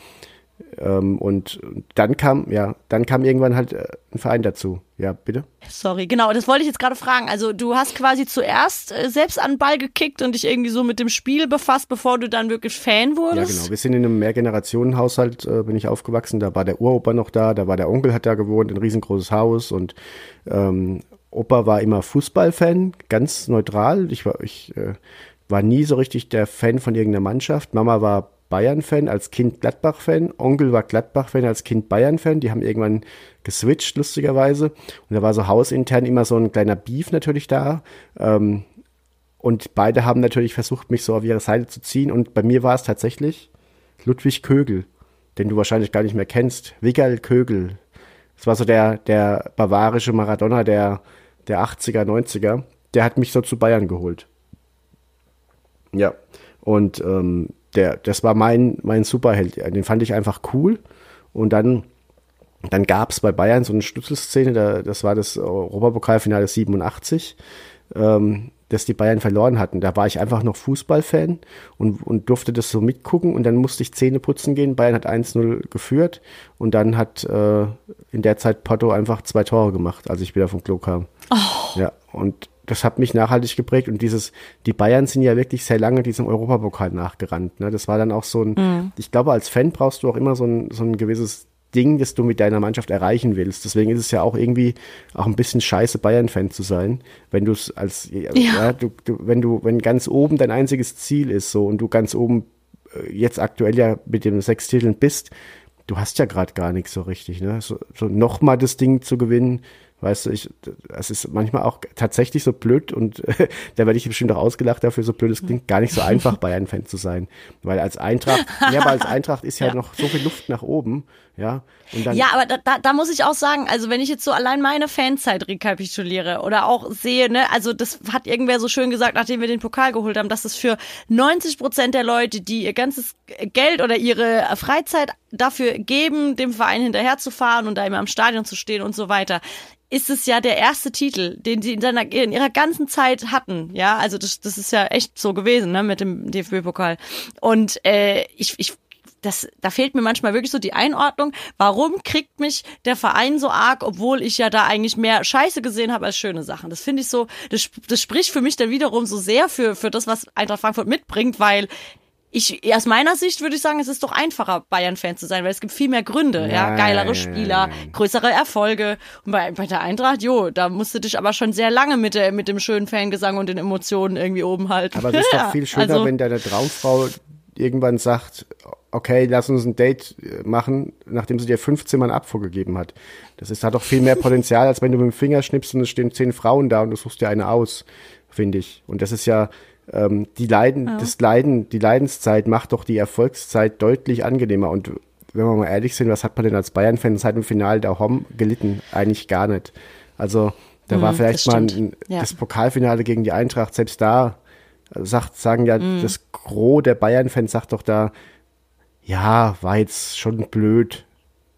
ähm, und dann kam, ja, dann kam irgendwann halt äh, ein Verein dazu. Ja, bitte? Sorry, genau, das wollte ich jetzt gerade fragen. Also du hast quasi zuerst äh, selbst an den Ball gekickt und dich irgendwie so mit dem Spiel befasst, bevor du dann wirklich Fan wurdest? Ja, genau. Wir sind in einem Mehrgenerationenhaushalt, äh, bin ich aufgewachsen. Da war der Uropa noch da, da war der Onkel, hat da gewohnt, ein riesengroßes Haus und ähm, Opa war immer Fußballfan, ganz neutral. Ich war, ich äh, war nie so richtig der Fan von irgendeiner Mannschaft. Mama war Bayern-Fan, als Kind Gladbach-Fan. Onkel war Gladbach-Fan, als Kind Bayern-Fan. Die haben irgendwann geswitcht, lustigerweise. Und da war so hausintern immer so ein kleiner Beef natürlich da. Ähm, und beide haben natürlich versucht, mich so auf ihre Seite zu ziehen. Und bei mir war es tatsächlich Ludwig Kögel, den du wahrscheinlich gar nicht mehr kennst. Wigal Kögel. Das war so der, der bavarische Maradona der, der 80er, 90er. Der hat mich so zu Bayern geholt. Ja. Und ähm, der, das war mein, mein Superheld. Den fand ich einfach cool. Und dann, dann gab es bei Bayern so eine Schlüsselszene, da, das war das Europapokalfinale 87, ähm, dass die Bayern verloren hatten. Da war ich einfach noch Fußballfan und, und durfte das so mitgucken und dann musste ich Zähne putzen gehen. Bayern hat 1-0 geführt und dann hat äh, in der Zeit Porto einfach zwei Tore gemacht, als ich wieder vom Klo kam. Oh. Ja, und das hat mich nachhaltig geprägt und dieses, die Bayern sind ja wirklich sehr lange diesem Europapokal nachgerannt. Ne? Das war dann auch so ein, mhm. ich glaube, als Fan brauchst du auch immer so ein, so ein gewisses Ding, das du mit deiner Mannschaft erreichen willst. Deswegen ist es ja auch irgendwie auch ein bisschen scheiße, Bayern-Fan zu sein, wenn du es als, ja, ja du, du, wenn du, wenn ganz oben dein einziges Ziel ist so und du ganz oben äh, jetzt aktuell ja mit den sechs Titeln bist, du hast ja gerade gar nichts so richtig, ne? So, so nochmal das Ding zu gewinnen, Weißt du, ich, es ist manchmal auch tatsächlich so blöd und da werde ich bestimmt auch ausgelacht dafür, so blöd es klingt, gar nicht so einfach, Bayern-Fan zu sein. Weil als Eintracht, ja, aber als Eintracht ist ja, ja, noch so viel Luft nach oben, ja. Ja, aber da, da, da muss ich auch sagen, also wenn ich jetzt so allein meine Fanzeit rekapituliere oder auch sehe, ne, also das hat irgendwer so schön gesagt, nachdem wir den Pokal geholt haben, dass es für 90 Prozent der Leute, die ihr ganzes Geld oder ihre Freizeit dafür geben, dem Verein hinterherzufahren und da immer am Stadion zu stehen und so weiter, ist es ja der erste Titel, den sie in, seiner, in ihrer ganzen Zeit hatten. Ja, also das, das ist ja echt so gewesen, ne, mit dem DFB-Pokal. Und äh, ich, ich das, da fehlt mir manchmal wirklich so die Einordnung. Warum kriegt mich der Verein so arg, obwohl ich ja da eigentlich mehr Scheiße gesehen habe als schöne Sachen? Das finde ich so, das, das spricht für mich dann wiederum so sehr für, für das, was Eintracht Frankfurt mitbringt, weil ich, aus meiner Sicht würde ich sagen, es ist doch einfacher, Bayern-Fan zu sein, weil es gibt viel mehr Gründe, ja, ja geilere Spieler, größere Erfolge. Und bei, bei der Eintracht, jo, da musst du dich aber schon sehr lange mit, der, mit dem schönen Fangesang und den Emotionen irgendwie oben halten. Aber es ist doch viel schöner, also, wenn deine Traumfrau irgendwann sagt, okay, lass uns ein Date äh, machen, nachdem sie dir 15 Mal Abfuhr gegeben hat. Das ist, hat doch viel mehr Potenzial, als wenn du mit dem Finger schnippst und es stehen zehn Frauen da und du suchst dir eine aus, finde ich. Und das ist ja, ähm, die Leiden, ja. das Leiden, die Leidenszeit macht doch die Erfolgszeit deutlich angenehmer. Und wenn wir mal ehrlich sind, was hat man denn als Bayern-Fan seit dem Finale der HOM gelitten? Eigentlich gar nicht. Also da mhm, war vielleicht mal ein, ja. das Pokalfinale gegen die Eintracht, selbst da sagt, sagen ja, mhm. das Gros der Bayern-Fans sagt doch da, ja, war jetzt schon blöd,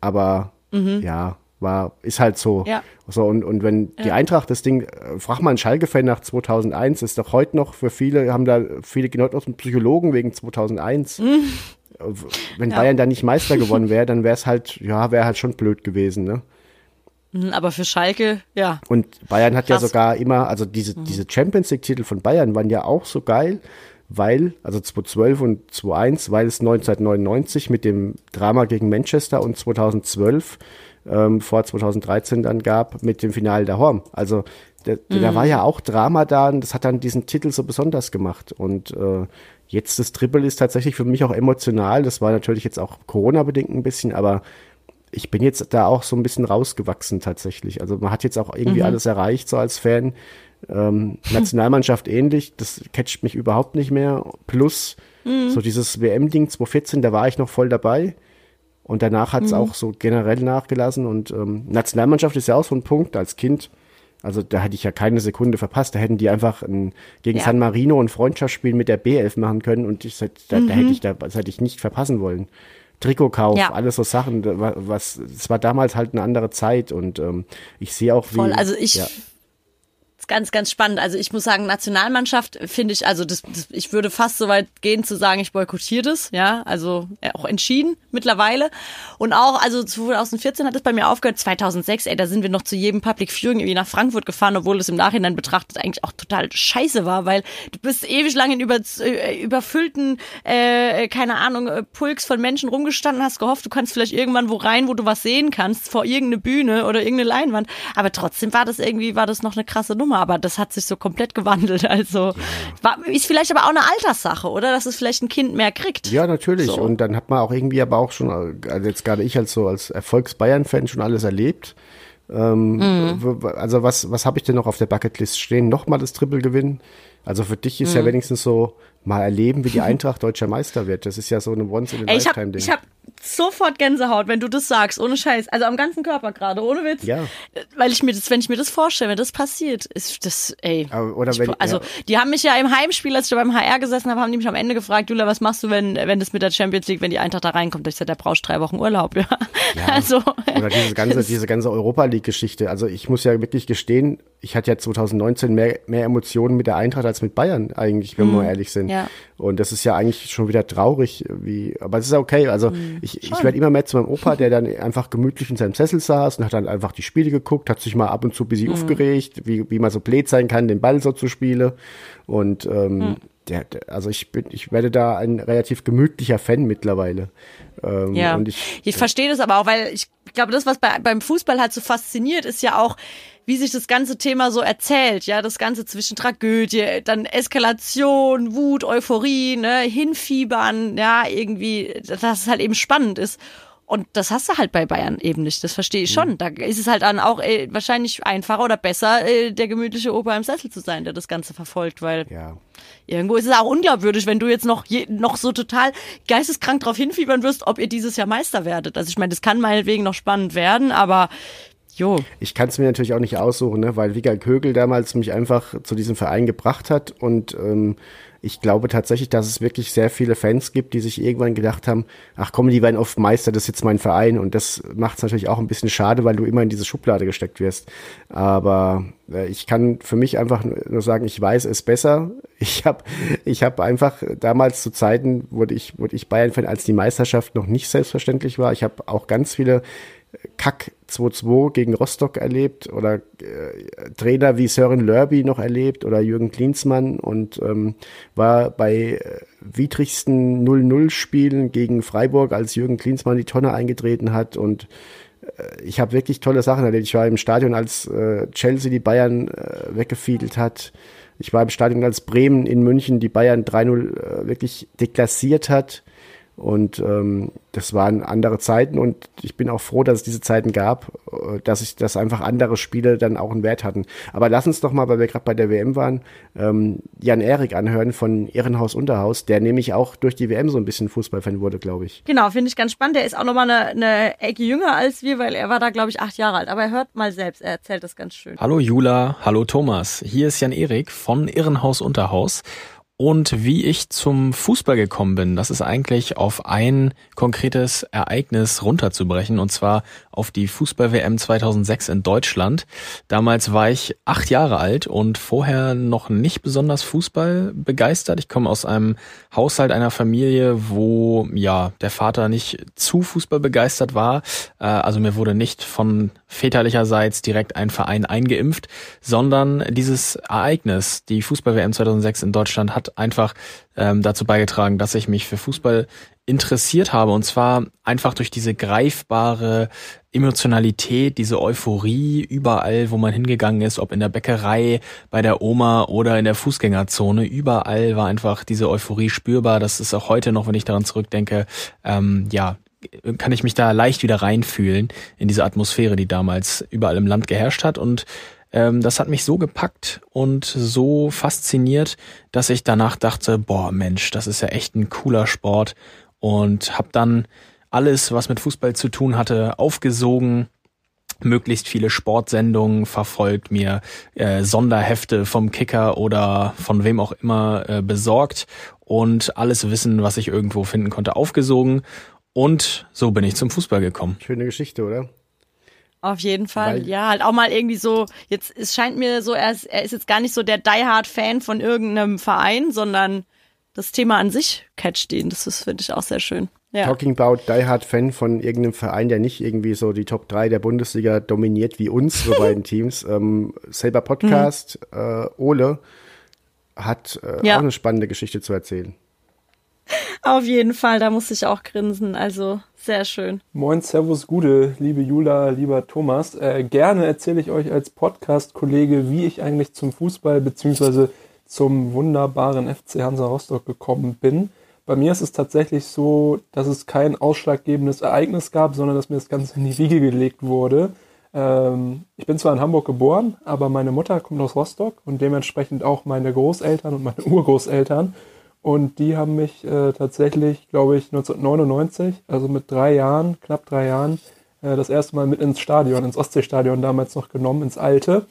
aber mhm. ja, war, ist halt so. Ja. So, und, und wenn die Eintracht das Ding, äh, frag mal einen Schalke-Fan nach 2001, ist doch heute noch für viele, haben da viele genau aus Psychologen wegen 2001. Mhm. Wenn ja. Bayern da nicht Meister gewonnen wäre, dann wäre es halt, ja, wäre halt schon blöd gewesen, ne? Mhm, aber für Schalke, ja. Und Bayern hat Krass. ja sogar immer, also diese, mhm. diese Champions League-Titel von Bayern waren ja auch so geil, weil, also 2012 und 2001, weil es 1999 mit dem Drama gegen Manchester und 2012 ähm, vor 2013 dann gab mit dem Finale der Horm. Also der, mhm. da war ja auch Drama da und das hat dann diesen Titel so besonders gemacht. Und äh, jetzt das Triple ist tatsächlich für mich auch emotional. Das war natürlich jetzt auch Corona-bedingt ein bisschen, aber ich bin jetzt da auch so ein bisschen rausgewachsen tatsächlich. Also man hat jetzt auch irgendwie mhm. alles erreicht, so als Fan. Ähm, Nationalmannschaft ähnlich, das catcht mich überhaupt nicht mehr. Plus so dieses WM-Ding 2014, da war ich noch voll dabei. Und danach hat es auch so generell nachgelassen. Und ähm, Nationalmannschaft ist ja auch so ein Punkt als Kind. Also da hätte ich ja keine Sekunde verpasst. Da hätten die einfach ein, gegen Ja. San Marino ein Freundschaftsspiel mit der B11 machen können und ich, da, da hätte ich da, das hätte ich nicht verpassen wollen. Trikotkauf, Ja. alles so Sachen, was, es war damals halt eine andere Zeit und ähm, ich sehe auch wie. Voll. Also ich ja. Ganz, ganz spannend. Also ich muss sagen, Nationalmannschaft finde ich, also das, das, ich würde fast so weit gehen zu sagen, ich boykottiere das, ja, also auch entschieden mittlerweile. Und auch, also 2014 hat es bei mir aufgehört, 2006, ey, da sind wir noch zu jedem Public Viewing irgendwie nach Frankfurt gefahren, obwohl es im Nachhinein betrachtet eigentlich auch total scheiße war, weil du bist ewig lang in über, äh, überfüllten, äh, keine Ahnung, äh, Pulks von Menschen rumgestanden, hast gehofft, du kannst vielleicht irgendwann wo rein, wo du was sehen kannst, vor irgendeine Bühne oder irgendeine Leinwand. Aber trotzdem war das irgendwie, war das noch eine krasse Nummer, aber das hat sich so komplett gewandelt. Also war, ist vielleicht aber auch eine Alterssache, oder? Dass es vielleicht ein Kind mehr kriegt. Ja, natürlich. So. Und dann hat man auch irgendwie aber auch schon, also jetzt gerade ich als so als Erfolgs-Bayern-Fan schon alles erlebt. Ähm, Mhm. Also was, was habe ich denn noch auf der Bucketlist stehen? Nochmal das Triple gewinnen. Also für dich Mhm. ist ja wenigstens so mal erleben, wie die Eintracht deutscher Meister wird. Das ist ja so eine once in a Ey, ich hab, lifetime Ding. ich hab sofort Gänsehaut, wenn du das sagst, ohne Scheiß. Also am ganzen Körper gerade, ohne Witz. Ja. Weil ich mir das, wenn ich mir das vorstelle, wenn das passiert, ist das, ey. Aber- oder ich, wenn- also, ja. die haben mich ja im Heimspiel, als ich da beim HR gesessen habe, haben die mich am Ende gefragt, Julia, was machst du, wenn, wenn das mit der Champions League, wenn die Eintracht da reinkommt? Ich sagte, der brauchst drei Wochen Urlaub, ja. Also. Oder diese ganze, diese ganze Europa League-Geschichte. Also ich muss ja wirklich gestehen, ich hatte ja 2019 mehr, mehr Emotionen mit der Eintracht als mit Bayern eigentlich, wenn wir mal ehrlich sind. Mhm. Ja. Und das ist ja eigentlich schon wieder traurig, wie, aber es ist ja okay. Also Mhm. ich, ich werde immer mehr zu meinem Opa, der dann einfach gemütlich in seinem Sessel saß und hat dann einfach die Spiele geguckt, hat sich mal ab und zu ein Mhm. bisschen aufgeregt, wie, wie man so blöd sein kann, den Ball so zu spielen. Und ähm, Mhm. der, der, also ich bin, ich werde da ein relativ gemütlicher Fan mittlerweile. Ähm, Ja, Und ich, ich, verstehe das aber auch, weil ich glaube, das, was bei, beim Fußball halt so fasziniert, ist ja auch, wie sich das ganze Thema so erzählt, ja, das Ganze zwischen Tragödie, dann Eskalation, Wut, Euphorie, ne, Hinfiebern, ja, irgendwie, dass es halt eben spannend ist. Und das hast du halt bei Bayern eben nicht. Das verstehe ich schon. Da ist es halt dann auch äh, wahrscheinlich einfacher oder besser, äh, der gemütliche Opa im Sessel zu sein, der das Ganze verfolgt, weil ja. Irgendwo ist es auch unglaubwürdig, wenn du jetzt noch, je, noch so total geisteskrank drauf hinfiebern wirst, ob ihr dieses Jahr Meister werdet. Also ich meine, das kann meinetwegen noch spannend werden, aber jo. Ich kann es mir natürlich auch nicht aussuchen, ne? weil Wiegald Kögel damals mich einfach zu diesem Verein gebracht hat und ähm, ich glaube tatsächlich, dass es wirklich sehr viele Fans gibt, die sich irgendwann gedacht haben, ach komm, die werden oft Meister, das ist jetzt mein Verein und das macht es natürlich auch ein bisschen schade, weil du immer in diese Schublade gesteckt wirst. Aber äh, ich kann für mich einfach nur sagen, ich weiß es besser. Ich habe ich hab einfach damals zu Zeiten, wurde ich, wurde ich Bayern-Fan, als die Meisterschaft noch nicht selbstverständlich war. Ich habe auch ganz viele Kack 2-2 gegen Rostock erlebt oder äh, Trainer wie Sören Lörby noch erlebt oder Jürgen Klinsmann und ähm, war bei äh, widrigsten 0-0-Spielen gegen Freiburg, als Jürgen Klinsmann die Tonne eingetreten hat und äh, ich habe wirklich tolle Sachen erlebt. Ich war im Stadion, als äh, Chelsea die Bayern äh, weggefiedelt hat. Ich war im Stadion, als Bremen in München die Bayern 3-0 äh, wirklich deklassiert hat. Und ähm, das waren andere Zeiten und ich bin auch froh, dass es diese Zeiten gab, äh, dass ich, dass einfach andere Spiele dann auch einen Wert hatten. Aber lass uns doch mal, weil wir gerade bei der WM waren, ähm, Jan Erik anhören von Ehrenhaus Unterhaus, der nämlich auch durch die WM so ein bisschen Fußballfan wurde, glaube ich. Genau, finde ich ganz spannend. Der ist auch nochmal eine, eine Ecke jünger als wir, weil er war da, glaube ich, acht Jahre alt. Aber er hört mal selbst, er erzählt das ganz schön. Hallo Jula, hallo Thomas. Hier ist Jan Erik von Irrenhaus Unterhaus. Und wie ich zum Fußball gekommen bin, das ist eigentlich auf ein konkretes Ereignis runterzubrechen, und zwar auf die Fußball-WM 2006 in Deutschland. Damals war ich acht Jahre alt und vorher noch nicht besonders Fußball begeistert. Ich komme aus einem Haushalt einer Familie, wo ja der Vater nicht zu Fußball begeistert war. Äh, Also mir wurde nicht von väterlicherseits direkt ein Verein eingeimpft, sondern dieses Ereignis, die Fußball-WM 2006 in Deutschland, hat einfach ähm, dazu beigetragen, dass ich mich für Fußball interessiert habe. Und zwar einfach durch diese greifbare Emotionalität, diese Euphorie überall, wo man hingegangen ist, ob in der Bäckerei, bei der Oma oder in der Fußgängerzone, überall war einfach diese Euphorie spürbar. Das ist auch heute noch, wenn ich daran zurückdenke, ähm, ja, kann ich mich da leicht wieder reinfühlen in diese Atmosphäre, die damals überall im Land geherrscht hat. Und ähm, das hat mich so gepackt und so fasziniert, dass ich danach dachte, boah Mensch, das ist ja echt ein cooler Sport und habe dann alles, was mit Fußball zu tun hatte, aufgesogen, möglichst viele Sportsendungen verfolgt, mir äh, Sonderhefte vom Kicker oder von wem auch immer äh, besorgt und alles Wissen, was ich irgendwo finden konnte, aufgesogen. Und so bin ich zum Fußball gekommen. Schöne Geschichte, oder? Auf jeden Fall, Weil- ja, halt auch mal irgendwie so, jetzt, es scheint mir so, er ist, er ist jetzt gar nicht so der Die-Hard-Fan von irgendeinem Verein, sondern das Thema an sich catcht ihn. Das ist, finde ich, auch sehr schön. Ja. Talking about Die Hard Fan von irgendeinem Verein, der nicht irgendwie so die Top 3 der Bundesliga dominiert wie unsere beiden Teams. Ähm, selber Podcast, äh, Ole hat äh, Ja. auch eine spannende Geschichte zu erzählen. Auf jeden Fall, da musste ich auch grinsen. Also sehr schön. Moin, Servus, Gude, liebe Jula, lieber Thomas. Äh, gerne erzähle ich euch als Podcast-Kollege, wie ich eigentlich zum Fußball bzw. zum wunderbaren FC Hansa Rostock gekommen bin. Bei mir ist es tatsächlich so, dass es kein ausschlaggebendes Ereignis gab, sondern dass mir das Ganze in die Wiege gelegt wurde. Ähm, ich bin zwar in Hamburg geboren, aber meine Mutter kommt aus Rostock und dementsprechend auch meine Großeltern und meine Urgroßeltern. Und die haben mich äh, tatsächlich, glaube ich, 1999, also mit drei Jahren, knapp drei Jahren, äh, das erste Mal mit ins Stadion, ins Ostseestadion damals noch genommen, ins alte.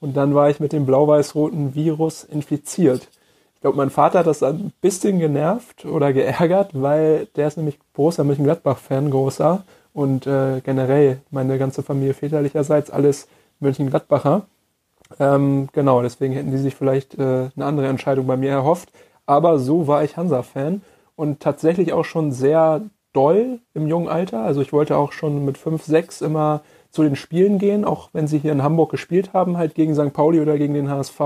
Und dann war ich mit dem blau-weiß-roten Virus infiziert. Ich glaube, mein Vater hat das ein bisschen genervt oder geärgert, weil der ist nämlich großer Mönchengladbach-Fan, großer. Und äh, generell meine ganze Familie väterlicherseits alles Mönchengladbacher. Ähm, genau, deswegen hätten die sich vielleicht äh, eine andere Entscheidung bei mir erhofft. Aber so war ich Hansa-Fan und tatsächlich auch schon sehr doll im jungen Alter. Also ich wollte auch schon mit 5, 6 immer zu den Spielen gehen, auch wenn sie hier in Hamburg gespielt haben, halt gegen St. Pauli oder gegen den HSV.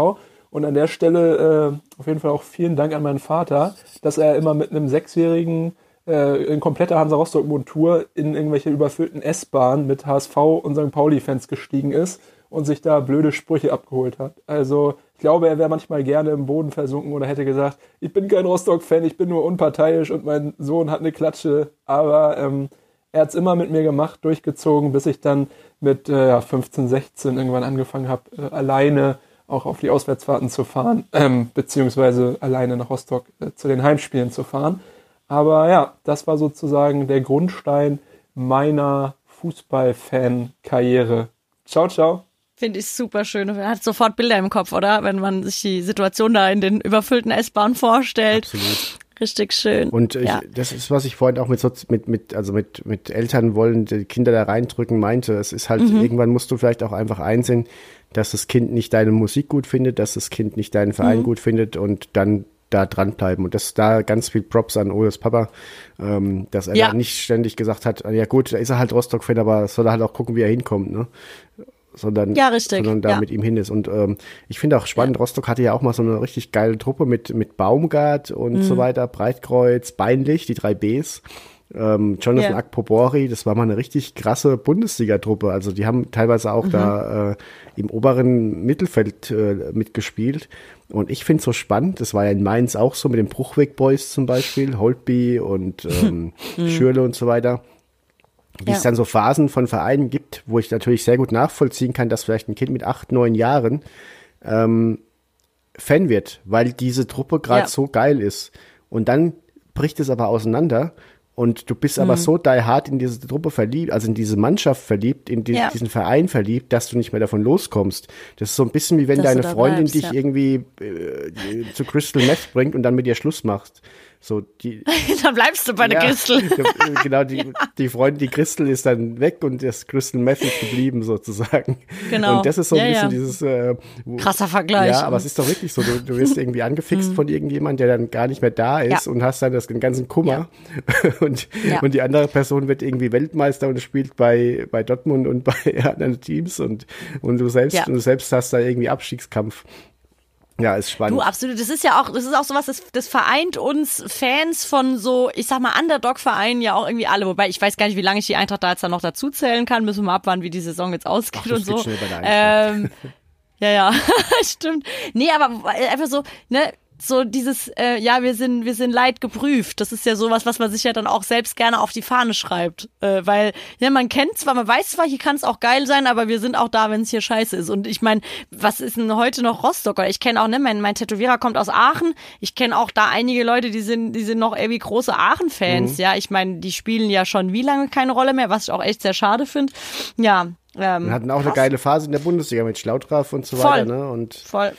Und an der Stelle äh, auf jeden Fall auch vielen Dank an meinen Vater, dass er immer mit einem Sechsjährigen äh, in kompletter Hansa Rostock-Montur in irgendwelche überfüllten S-Bahnen mit HSV und St. Pauli-Fans gestiegen ist und sich da blöde Sprüche abgeholt hat. Also ich glaube, er wäre manchmal gerne im Boden versunken oder hätte gesagt, ich bin kein Rostock-Fan, ich bin nur unparteiisch und mein Sohn hat eine Klatsche. Aber ähm, er hat es immer mit mir gemacht, durchgezogen, bis ich dann mit äh, ja, 15, 16 irgendwann angefangen habe, äh, alleine auch auf die Auswärtsfahrten zu fahren, ähm, beziehungsweise alleine nach Rostock äh, zu den Heimspielen zu fahren. Aber ja, das war sozusagen der Grundstein meiner Fußballfan-Karriere. Ciao, ciao. Finde ich super schön. Man hat sofort Bilder im Kopf, oder? Wenn man sich die Situation da in den überfüllten S-Bahnen vorstellt. Absolut. Richtig schön. Und ich, ja. das ist, was ich vorhin auch mit, mit, mit, also mit, mit Eltern wollen, die Kinder da reindrücken meinte. Es ist halt, Mhm. irgendwann musst du vielleicht auch einfach einsehen, dass das Kind nicht deine Musik gut findet, dass das Kind nicht deinen Verein Mhm. gut findet und dann da dranbleiben. Und das da ganz viel Props an Oles Papa, ähm, dass er Ja. da nicht ständig gesagt hat, ja gut, da ist er halt Rostock-Fan, aber soll er halt auch gucken, wie er hinkommt, ne? Sondern, Ja, richtig, sondern da ja. mit ihm hin ist. Und ähm, ich finde auch spannend, Rostock hatte ja auch mal so eine richtig geile Truppe mit, mit Baumgart und Mhm. so weiter, Breitkreuz, Beinlich, die drei Bs. Ähm, Jonathan Ja. Akpobori, das war mal eine richtig krasse Bundesliga-Truppe. Also die haben teilweise Mhm. auch da äh, im oberen Mittelfeld äh, mitgespielt. Und ich finde es so spannend, das war ja in Mainz auch so mit den Bruchweg Boys zum Beispiel, Holtby und ähm, Schürle und so weiter wie Ja. es dann so Phasen von Vereinen gibt, wo ich natürlich sehr gut nachvollziehen kann, dass vielleicht ein Kind mit acht, neun Jahren ähm, Fan wird, weil diese Truppe gerade Ja. so geil ist. Und dann bricht es aber auseinander und du bist Mhm. aber so die hart in diese Truppe verliebt, also in diese Mannschaft verliebt, in die, Ja. diesen Verein verliebt, dass du nicht mehr davon loskommst. Das ist so ein bisschen wie wenn Dass deine Freundin bleibst, dich irgendwie äh, zu Crystal Meth bringt und dann mit dir Schluss machst. So die, da bleibst du bei der ja, Christel. Genau, die, die Freundin, die Christel ist dann weg und das Crystal Meth ist geblieben sozusagen. Genau. Und das ist so ein Ja, bisschen ja. dieses äh, Krasser Vergleich. Ja, aber es ist doch wirklich so. Du, du wirst irgendwie angefixt von irgendjemand, der dann gar nicht mehr da ist Ja. und hast dann das, den ganzen Kummer. Und, Ja. und die andere Person wird irgendwie Weltmeister und spielt bei, bei Dortmund und bei anderen Teams und, und du selbst, Ja. und du selbst hast da irgendwie Abstiegskampf. Ja, ist spannend. Du, absolut. Das ist ja auch, das ist auch sowas, das, das vereint uns Fans von so, ich sag mal, Underdog-Vereinen ja auch irgendwie alle. Wobei ich weiß gar nicht, wie lange ich die Eintracht da jetzt dann noch dazu zählen kann. Müssen wir mal abwarten, wie die Saison jetzt ausgeht Ach, und so. Ähm, ja, ja, stimmt. Nee, aber einfach so, ne, so dieses, äh, ja, wir sind, wir sind leid geprüft. Das ist ja sowas, was man sich ja dann auch selbst gerne auf die Fahne schreibt. Äh, weil, ja, man kennt zwar, man weiß zwar, hier kann es auch geil sein, aber wir sind auch da, wenn es hier scheiße ist. Und ich meine, was ist denn heute noch Rostock? Oder ich kenne auch, ne, mein, mein Tätowierer kommt aus Aachen. Ich kenne auch da einige Leute, die sind, die sind noch irgendwie große Aachen-Fans. Ja, ich meine, die spielen ja schon wie lange keine Rolle mehr, was ich auch echt sehr schade finde. Ja. Ähm, Wir hatten auch eine krass. geile Phase in der Bundesliga mit Schlautraff und so Voll. weiter. Ne? Und Voll.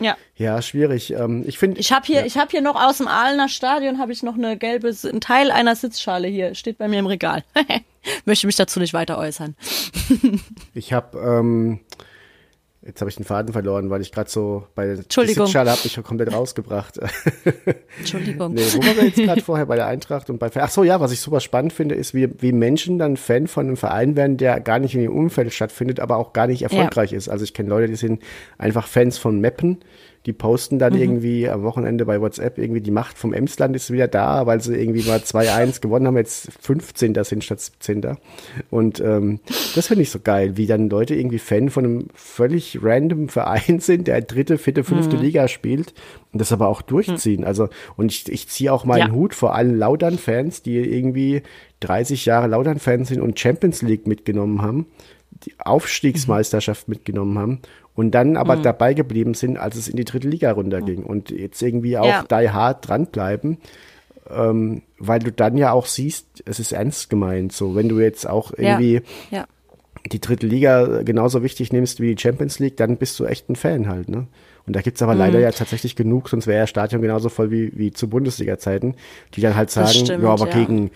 Ja. ja, schwierig. Ähm, ich finde, Ich habe hier, ich habe hier noch aus dem Aalener Stadion habe ich noch eine gelbe, ein Teil einer Sitzschale hier steht bei mir im Regal. Möchte mich dazu nicht weiter äußern. ich habe, ähm, jetzt habe ich den Faden verloren, weil ich gerade so bei der. Sitzschale habe ich komplett rausgebracht. Entschuldigung. Nee, wo waren wir jetzt gerade vorher bei der Eintracht und bei Ach so, ja, was ich super spannend finde, ist, wie, wie Menschen dann Fan von einem Verein werden, der gar nicht in ihrem Umfeld stattfindet, aber auch gar nicht erfolgreich ist. Also ich kenne Leute, die sind einfach Fans von Meppen, die posten dann Mhm. irgendwie am Wochenende bei WhatsApp irgendwie die Macht vom Emsland ist wieder da, weil sie irgendwie mal 2-1 gewonnen haben, jetzt 15. sind statt 17. Und ähm, das finde ich so geil, wie dann Leute irgendwie Fan von einem völlig random Verein sind, der dritte, vierte, fünfte Mhm. Liga spielt und das aber auch durchziehen. Also, und ich, ich ziehe auch meinen Ja. Hut vor allen Laudern-Fans, die irgendwie 30 Jahre Laudern-Fans sind und Champions League mitgenommen haben, die Aufstiegsmeisterschaft mitgenommen haben und dann aber Mhm. dabei geblieben sind, als es in die dritte Liga runterging und jetzt irgendwie auch Ja. die hart dranbleiben, ähm, weil du dann ja auch siehst, es ist ernst gemeint. So, wenn du jetzt auch irgendwie Ja. die dritte Liga genauso wichtig nimmst wie die Champions League, dann bist du echt ein Fan halt, ne? Und da gibt's aber Mhm. leider ja tatsächlich genug, sonst wäre ja Stadion genauso voll wie, wie zu Bundesliga-Zeiten, die dann halt sagen, stimmt, ja, aber ja. gegen,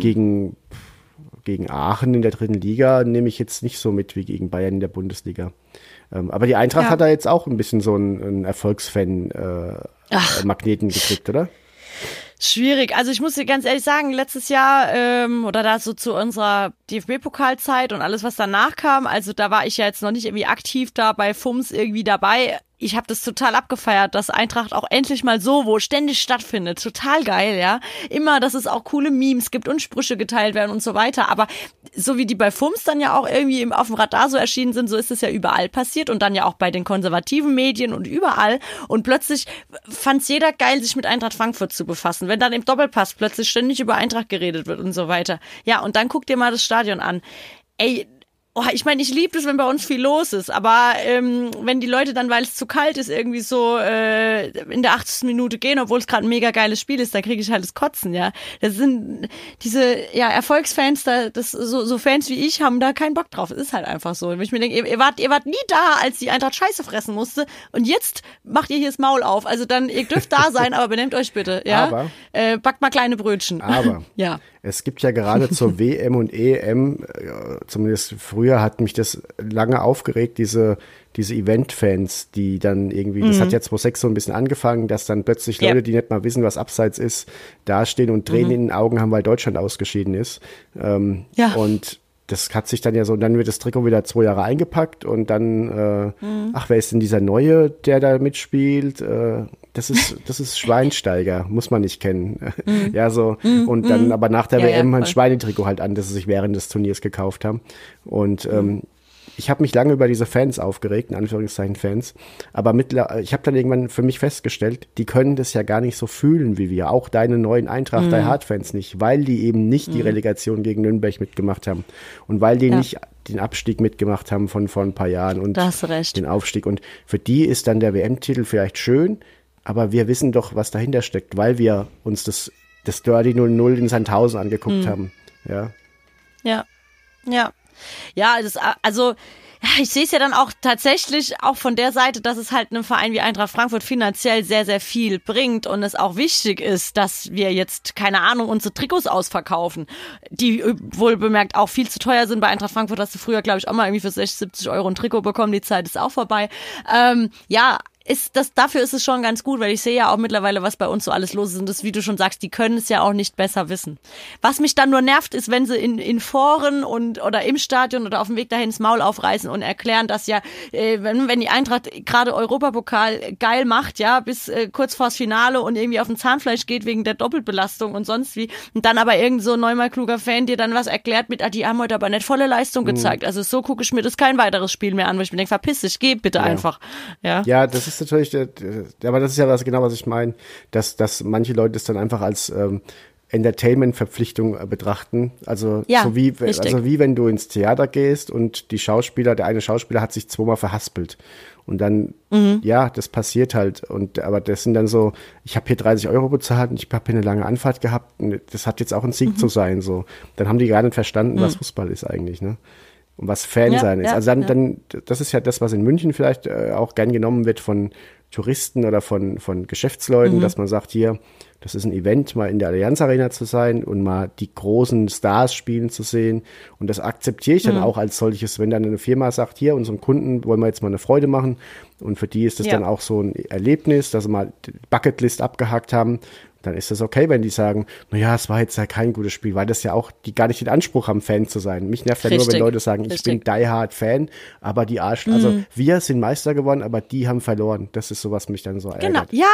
gegen, gegen Aachen in der dritten Liga nehme ich jetzt nicht so mit wie gegen Bayern in der Bundesliga. Ähm, aber die Eintracht Ja. hat da jetzt auch ein bisschen so einen, einen Erfolgsfan-Magneten gekriegt, oder? Schwierig. Also ich muss dir ganz ehrlich sagen, letztes Jahr ähm, oder da so zu unserer DFB-Pokalzeit und alles, was danach kam, also da war ich ja jetzt noch nicht irgendwie aktiv da bei FUMS irgendwie dabei. Ich habe das total abgefeiert, dass Eintracht auch endlich mal so, wo ständig stattfindet. Total geil, ja. Immer, dass es auch coole Memes gibt und Sprüche geteilt werden und so weiter. Aber so wie die bei FUMS dann ja auch irgendwie auf dem Radar so erschienen sind, so ist es ja überall passiert und dann ja auch bei den konservativen Medien und überall. Und plötzlich fand's jeder geil, sich mit Eintracht Frankfurt zu befassen. Wenn dann im Doppelpass plötzlich ständig über Eintracht geredet wird und so weiter. Ja, und dann guck dir mal das Stadion an. Ey, Oh, ich meine, ich liebe es, wenn bei uns viel los ist, aber ähm, wenn die Leute dann, weil es zu kalt ist, irgendwie so äh, in der 80. Minute gehen, obwohl es gerade ein mega geiles Spiel ist, dann kriege ich halt das Kotzen, ja. Das sind diese ja Erfolgsfans, da das so, so Fans wie ich haben da keinen Bock drauf. Es ist halt einfach so. Wenn ich mir denke, ihr, ihr wart ihr wart nie da, als die Eintracht Scheiße fressen musste und jetzt macht ihr hier das Maul auf. Also dann ihr dürft da sein, aber benehmt euch bitte, ja. Aber- äh, backt mal kleine Brötchen. Aber ja. Es gibt ja gerade zur WM und EM, äh, zumindest früher hat mich das lange aufgeregt, diese, diese Event-Fans, die dann irgendwie, das hat ja 2006 so ein bisschen angefangen, dass dann plötzlich. Leute, die nicht mal wissen, was Abseits ist, dastehen und Tränen in den Augen haben, weil Deutschland ausgeschieden ist. Ähm, Ja. Und das hat sich dann ja so, und dann wird das Trikot wieder zwei Jahre eingepackt und dann, äh, ach, wer ist denn dieser Neue, der da mitspielt? Äh, das ist, das ist Schweinsteiger, muss man nicht kennen. Ja, so, und dann aber nach der Ja, ja, WM ein voll. Schweinetrikot halt an, das sie sich während des Turniers gekauft haben. Und ähm, ich habe mich lange über diese Fans aufgeregt, in Anführungszeichen Fans, aber mittler ich habe dann irgendwann für mich festgestellt, die können das ja gar nicht so fühlen wie wir, auch deine neuen Eintracht, Die Hard-Fans nicht, weil die eben nicht die Relegation gegen Nürnberg mitgemacht haben und weil die Ja. nicht den Abstieg mitgemacht haben von vor ein paar Jahren und den Aufstieg. Und für die ist dann der WM-Titel vielleicht schön, aber wir wissen doch, was dahinter steckt, weil wir uns das, das Dirty 0-0 in Sandhausen angeguckt Mhm. haben. Ja. Ja, ja. Ja, das, also ich sehe es ja dann auch tatsächlich auch von der Seite, dass es halt einem Verein wie Eintracht Frankfurt finanziell sehr, sehr viel bringt und es auch wichtig ist, dass wir jetzt, keine Ahnung, unsere Trikots ausverkaufen, die äh, wohl bemerkt auch viel zu teuer sind. Bei Eintracht Frankfurt hast du früher, glaube ich, auch mal irgendwie für 60, 70 Euro ein Trikot bekommen. Die Zeit ist auch vorbei. Ähm, ja, ist das, dafür ist es schon ganz gut, weil ich sehe ja auch mittlerweile, was bei uns so alles los ist. Und das, wie du schon sagst, die können es ja auch nicht besser wissen. Was mich dann nur nervt, ist, wenn sie in, in Foren und oder im Stadion oder auf dem Weg dahin das Maul aufreißen und erklären, dass ja, äh, wenn, wenn die Eintracht gerade Europapokal geil macht, ja, bis äh, kurz vors Finale und irgendwie auf dem Zahnfleisch geht wegen der Doppelbelastung und sonst wie. Und dann aber irgend so ein neunmal kluger Fan dir dann was erklärt mit, ah, die haben heute aber nicht volle Leistung gezeigt. Also so gucke ich mir das kein weiteres Spiel mehr an, wo ich mir denke, verpiss dich, geh bitte einfach. Ja. Ja, das ist ist natürlich, der, der, aber das ist ja was genau, was ich meine, dass, dass manche Leute es dann einfach als ähm, Entertainment-Verpflichtung äh, betrachten. Also Ja, so wie, richtig. also wie wenn du ins Theater gehst und die Schauspieler, der eine Schauspieler hat sich zweimal verhaspelt. Und dann, Mhm. ja, das passiert halt. Und aber das sind dann so, ich habe hier 30 Euro bezahlt und ich habe hier eine lange Anfahrt gehabt. Das hat jetzt auch ein Sieg Mhm. zu sein. So, dann haben die gar nicht verstanden, was Fußball ist eigentlich, ne? Und was Fan Ja, sein ist. ja, also dann, ja. dann, das ist ja das, was in München vielleicht äh, auch gern genommen wird von Touristen oder von, von Mhm. Geschäftsleuten, dass man sagt, hier, das ist ein Event, mal in der Allianz Arena zu sein und mal die großen Stars spielen zu sehen. Und das akzeptiere ich Mhm. dann auch als solches, wenn dann eine Firma sagt, hier, unserem Kunden wollen wir jetzt mal eine Freude machen. Und für die ist das Ja. dann auch so ein Erlebnis, dass sie mal die Bucketlist abgehakt haben. Dann ist das okay, wenn die sagen, naja, es war jetzt ja kein gutes Spiel, weil das ja auch, die gar nicht den Anspruch haben, Fan zu sein. Mich nervt ja nur, wenn. Leute sagen, ich Richtig. bin die Hard Fan, aber die Arsch, also wir sind Meister geworden, aber die haben verloren. Das ist so, was mich dann so ärgert. Genau. Ja,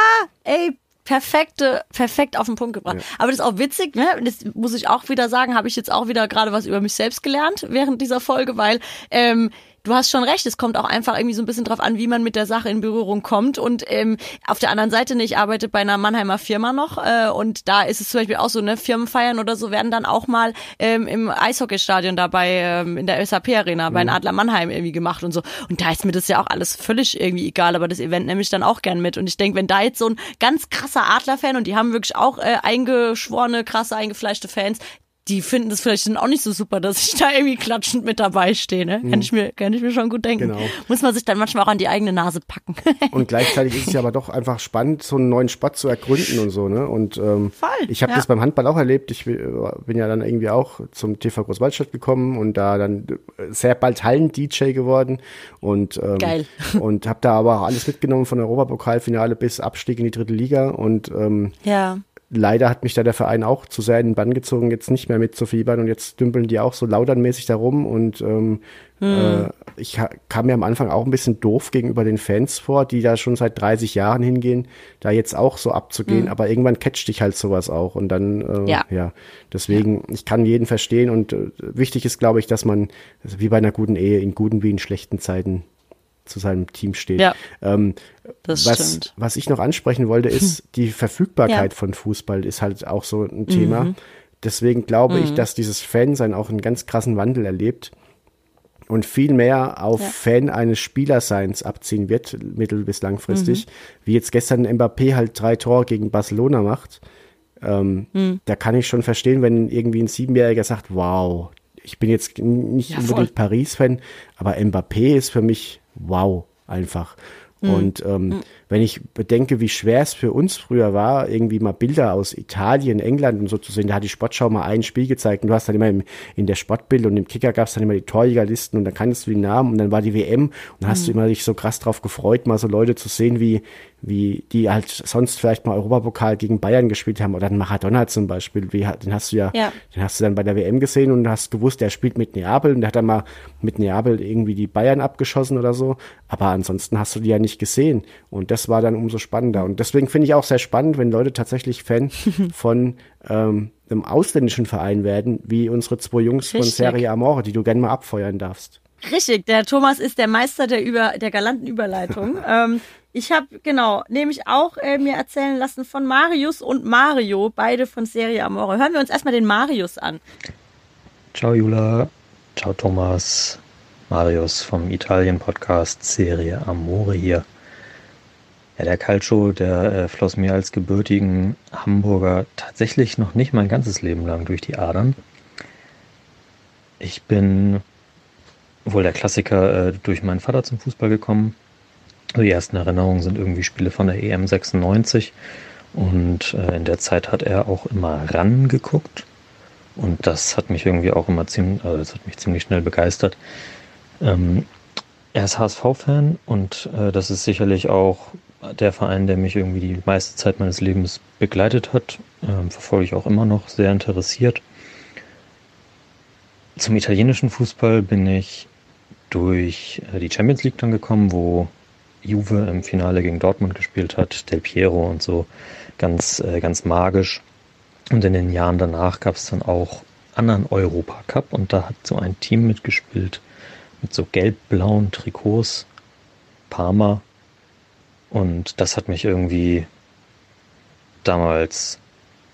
ey, perfekte, perfekt auf den Punkt gebracht. Aber das ist auch witzig, ne? Das muss ich auch wieder sagen, habe ich jetzt auch wieder gerade was über mich selbst gelernt während dieser Folge, weil ähm, Du hast schon recht, es kommt auch einfach irgendwie so ein bisschen drauf an, wie man mit der Sache in Berührung kommt. Und ähm, auf der anderen Seite, ne, ich arbeite bei einer Mannheimer Firma noch äh, und da ist es zum Beispiel auch so, ne, Firmenfeiern oder so werden dann auch mal ähm, im Eishockeystadion dabei ähm, in der SAP-Arena bei den Adler Mannheim irgendwie gemacht und so. Und da ist mir das ja auch alles völlig irgendwie egal, aber das Event nehme ich dann auch gern mit. Und ich denke, wenn da jetzt so ein ganz krasser Adler-Fan und die haben wirklich auch äh, eingeschworene, krasse, eingefleischte Fans, die finden das vielleicht dann auch nicht so super, dass ich da irgendwie klatschend mit dabei stehe. Ne? Kann, ich mir, kann ich mir schon gut denken. Genau. Muss man sich dann manchmal auch an die eigene Nase packen. Und gleichzeitig ist es ja aber doch einfach spannend, so einen neuen Sport zu ergründen und so, ne? Und ähm, Voll, ich habe ja. das beim Handball auch erlebt. Ich bin ja dann irgendwie auch zum TV Großwaldstadt gekommen und da dann äh, sehr bald Hallen-DJ geworden und ähm, Geil. und habe da aber auch alles mitgenommen von Europapokalfinale bis Abstieg in die dritte Liga und ähm, ja. Leider hat mich da der Verein auch zu sehr in den Bann gezogen, jetzt nicht mehr mitzufiebern und jetzt dümpeln die auch so laudernmäßig da rum und ähm, äh, ich kam mir am Anfang auch ein bisschen doof gegenüber den Fans vor, die da schon seit 30 Jahren hingehen, da jetzt auch so abzugehen, aber irgendwann catcht dich halt sowas auch und dann, äh, Ja. ja, deswegen, ich kann jeden verstehen und äh, wichtig ist, glaube ich, dass man, also wie bei einer guten Ehe, in guten wie in schlechten Zeiten zu seinem Team steht. Ja. Ähm, was, stimmt. was ich noch ansprechen wollte, ist die Verfügbarkeit Ja. von Fußball ist halt auch so ein Thema. Deswegen glaube ich, dass dieses Fansein auch einen ganz krassen Wandel erlebt und viel mehr auf Ja. Fan eines Spielerseins abziehen wird, mittel- bis langfristig. Wie jetzt gestern Mbappé halt drei Tore gegen Barcelona macht. Ähm, Da kann ich schon verstehen, wenn irgendwie ein Siebenjähriger sagt, wow, ich bin jetzt nicht Ja, unbedingt. Paris-Fan, aber Mbappé ist für mich wow einfach. Und ähm, wenn ich bedenke, wie schwer es für uns früher war, irgendwie mal Bilder aus Italien, England und so zu sehen, da hat die Sportschau mal ein Spiel gezeigt und du hast dann immer im, in der Sportbild und im Kicker gab es dann immer die Torjägerlisten und dann kanntest du die Namen und dann war die WM und hast du immer dich so krass drauf gefreut, mal so Leute zu sehen, wie, wie die halt sonst vielleicht mal Europapokal gegen Bayern gespielt haben oder ein Maradona zum Beispiel, wie, den hast du ja, Ja. den hast du dann bei der WM gesehen und hast gewusst, der spielt mit Neapel und der hat dann mal mit Neapel irgendwie die Bayern abgeschossen oder so. Aber ansonsten hast du die ja nicht gesehen. Und das war dann umso spannender. Und deswegen finde ich auch sehr spannend, wenn Leute tatsächlich Fan von ähm, einem ausländischen Verein werden, wie unsere zwei Jungs von Richtig. Serie Amore, die du gerne mal abfeuern darfst. Richtig, der Thomas ist der Meister der, über, der galanten Überleitung. ähm, ich habe, genau, nämlich auch äh, mir erzählen lassen von Marius und Mario, beide von Serie Amore. Hören wir uns erstmal den Marius an. Ciao Jula, ciao Thomas, Marius vom Italien-Podcast Serie Amore hier. Ja, der Calcio, der äh, floss mir als gebürtigen Hamburger tatsächlich noch nicht mein ganzes Leben lang durch die Adern. Ich bin wohl der Klassiker äh, durch meinen Vater zum Fußball gekommen. Die ersten Erinnerungen sind irgendwie Spiele von der EM 96 und äh, in der Zeit hat er auch immer ran geguckt. Und das hat mich irgendwie auch immer ziemlich, also das hat mich ziemlich schnell begeistert. Ähm, er ist HSV-Fan und äh, das ist sicherlich auch der Verein, der mich irgendwie die meiste Zeit meines Lebens begleitet hat. Ähm, verfolge ich auch immer noch sehr interessiert. Zum italienischen Fußball bin ich durch äh, die Champions League dann gekommen, wo Juve im Finale gegen Dortmund gespielt hat, Del Piero und so. Ganz, äh, ganz magisch. Und in den Jahren danach gab es dann auch anderen Europacup und da hat so ein Team mitgespielt mit so gelb-blauen Trikots, Parma. Und das hat mich irgendwie damals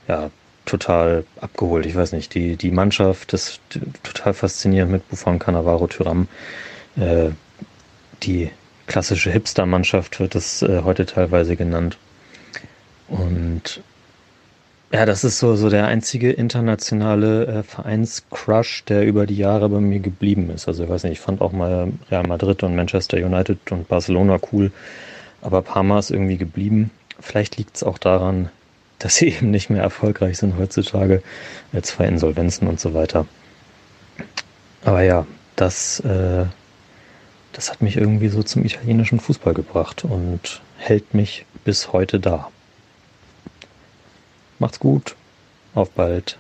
ja total abgeholt. Ich weiß nicht, die, die Mannschaft, das ist total faszinierend mit Buffon, Cannavaro, Tyram. Äh, die klassische Hipster-Mannschaft wird es äh, heute teilweise genannt. Und ja, das ist so, so der einzige internationale äh, Vereinscrush, der über die Jahre bei mir geblieben ist. Also ich weiß nicht, ich fand auch mal Real Madrid und Manchester United und Barcelona cool, aber Parma ist irgendwie geblieben. Vielleicht liegt es auch daran, dass sie eben nicht mehr erfolgreich sind heutzutage, zwei Insolvenzen und so weiter. Aber ja, das, äh, das hat mich irgendwie so zum italienischen Fußball gebracht und hält mich bis heute da. Macht's gut. Auf bald.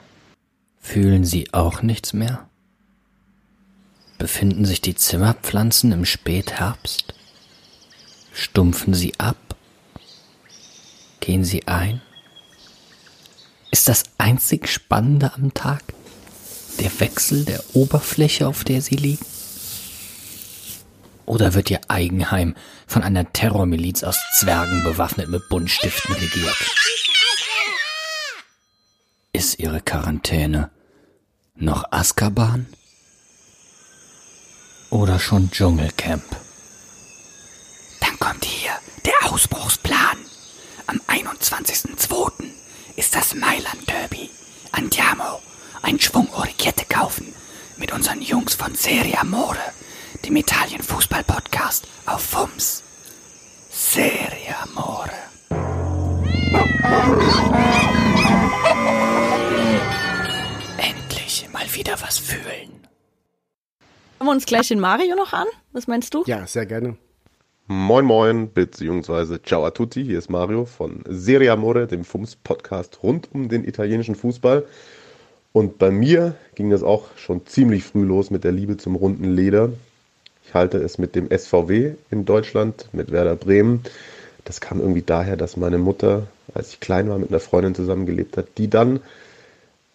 Fühlen Sie auch nichts mehr? Befinden sich die Zimmerpflanzen im Spätherbst? Stumpfen sie ab? Gehen sie ein? Ist das einzig Spannende am Tag der Wechsel der Oberfläche, auf der sie liegen? Oder wird ihr Eigenheim von einer Terrormiliz aus Zwergen bewaffnet mit Buntstiften regiert? Ist ihre Quarantäne noch Azkaban? Oder schon Dschungelcamp? Der Ausbruchsplan. Am 21.02. ist das Mailand Derby. Andiamo, ein Schwung Orichette kaufen mit unseren Jungs von Serie Amore, dem Italien-Fußball-Podcast auf FUMS. Serie Amore. Endlich mal wieder was fühlen. Schauen wir uns gleich den Mario noch an? Was meinst du? Ja, sehr gerne. Moin Moin, beziehungsweise Ciao a tutti, hier ist Mario von Serie Amore, dem FUMS-Podcast rund um den italienischen Fußball. Und bei mir ging das auch schon ziemlich früh los mit der Liebe zum runden Leder. Ich halte es mit dem SVW in Deutschland, mit Werder Bremen. Das kam irgendwie daher, dass meine Mutter, als ich klein war, mit einer Freundin zusammengelebt hat, die dann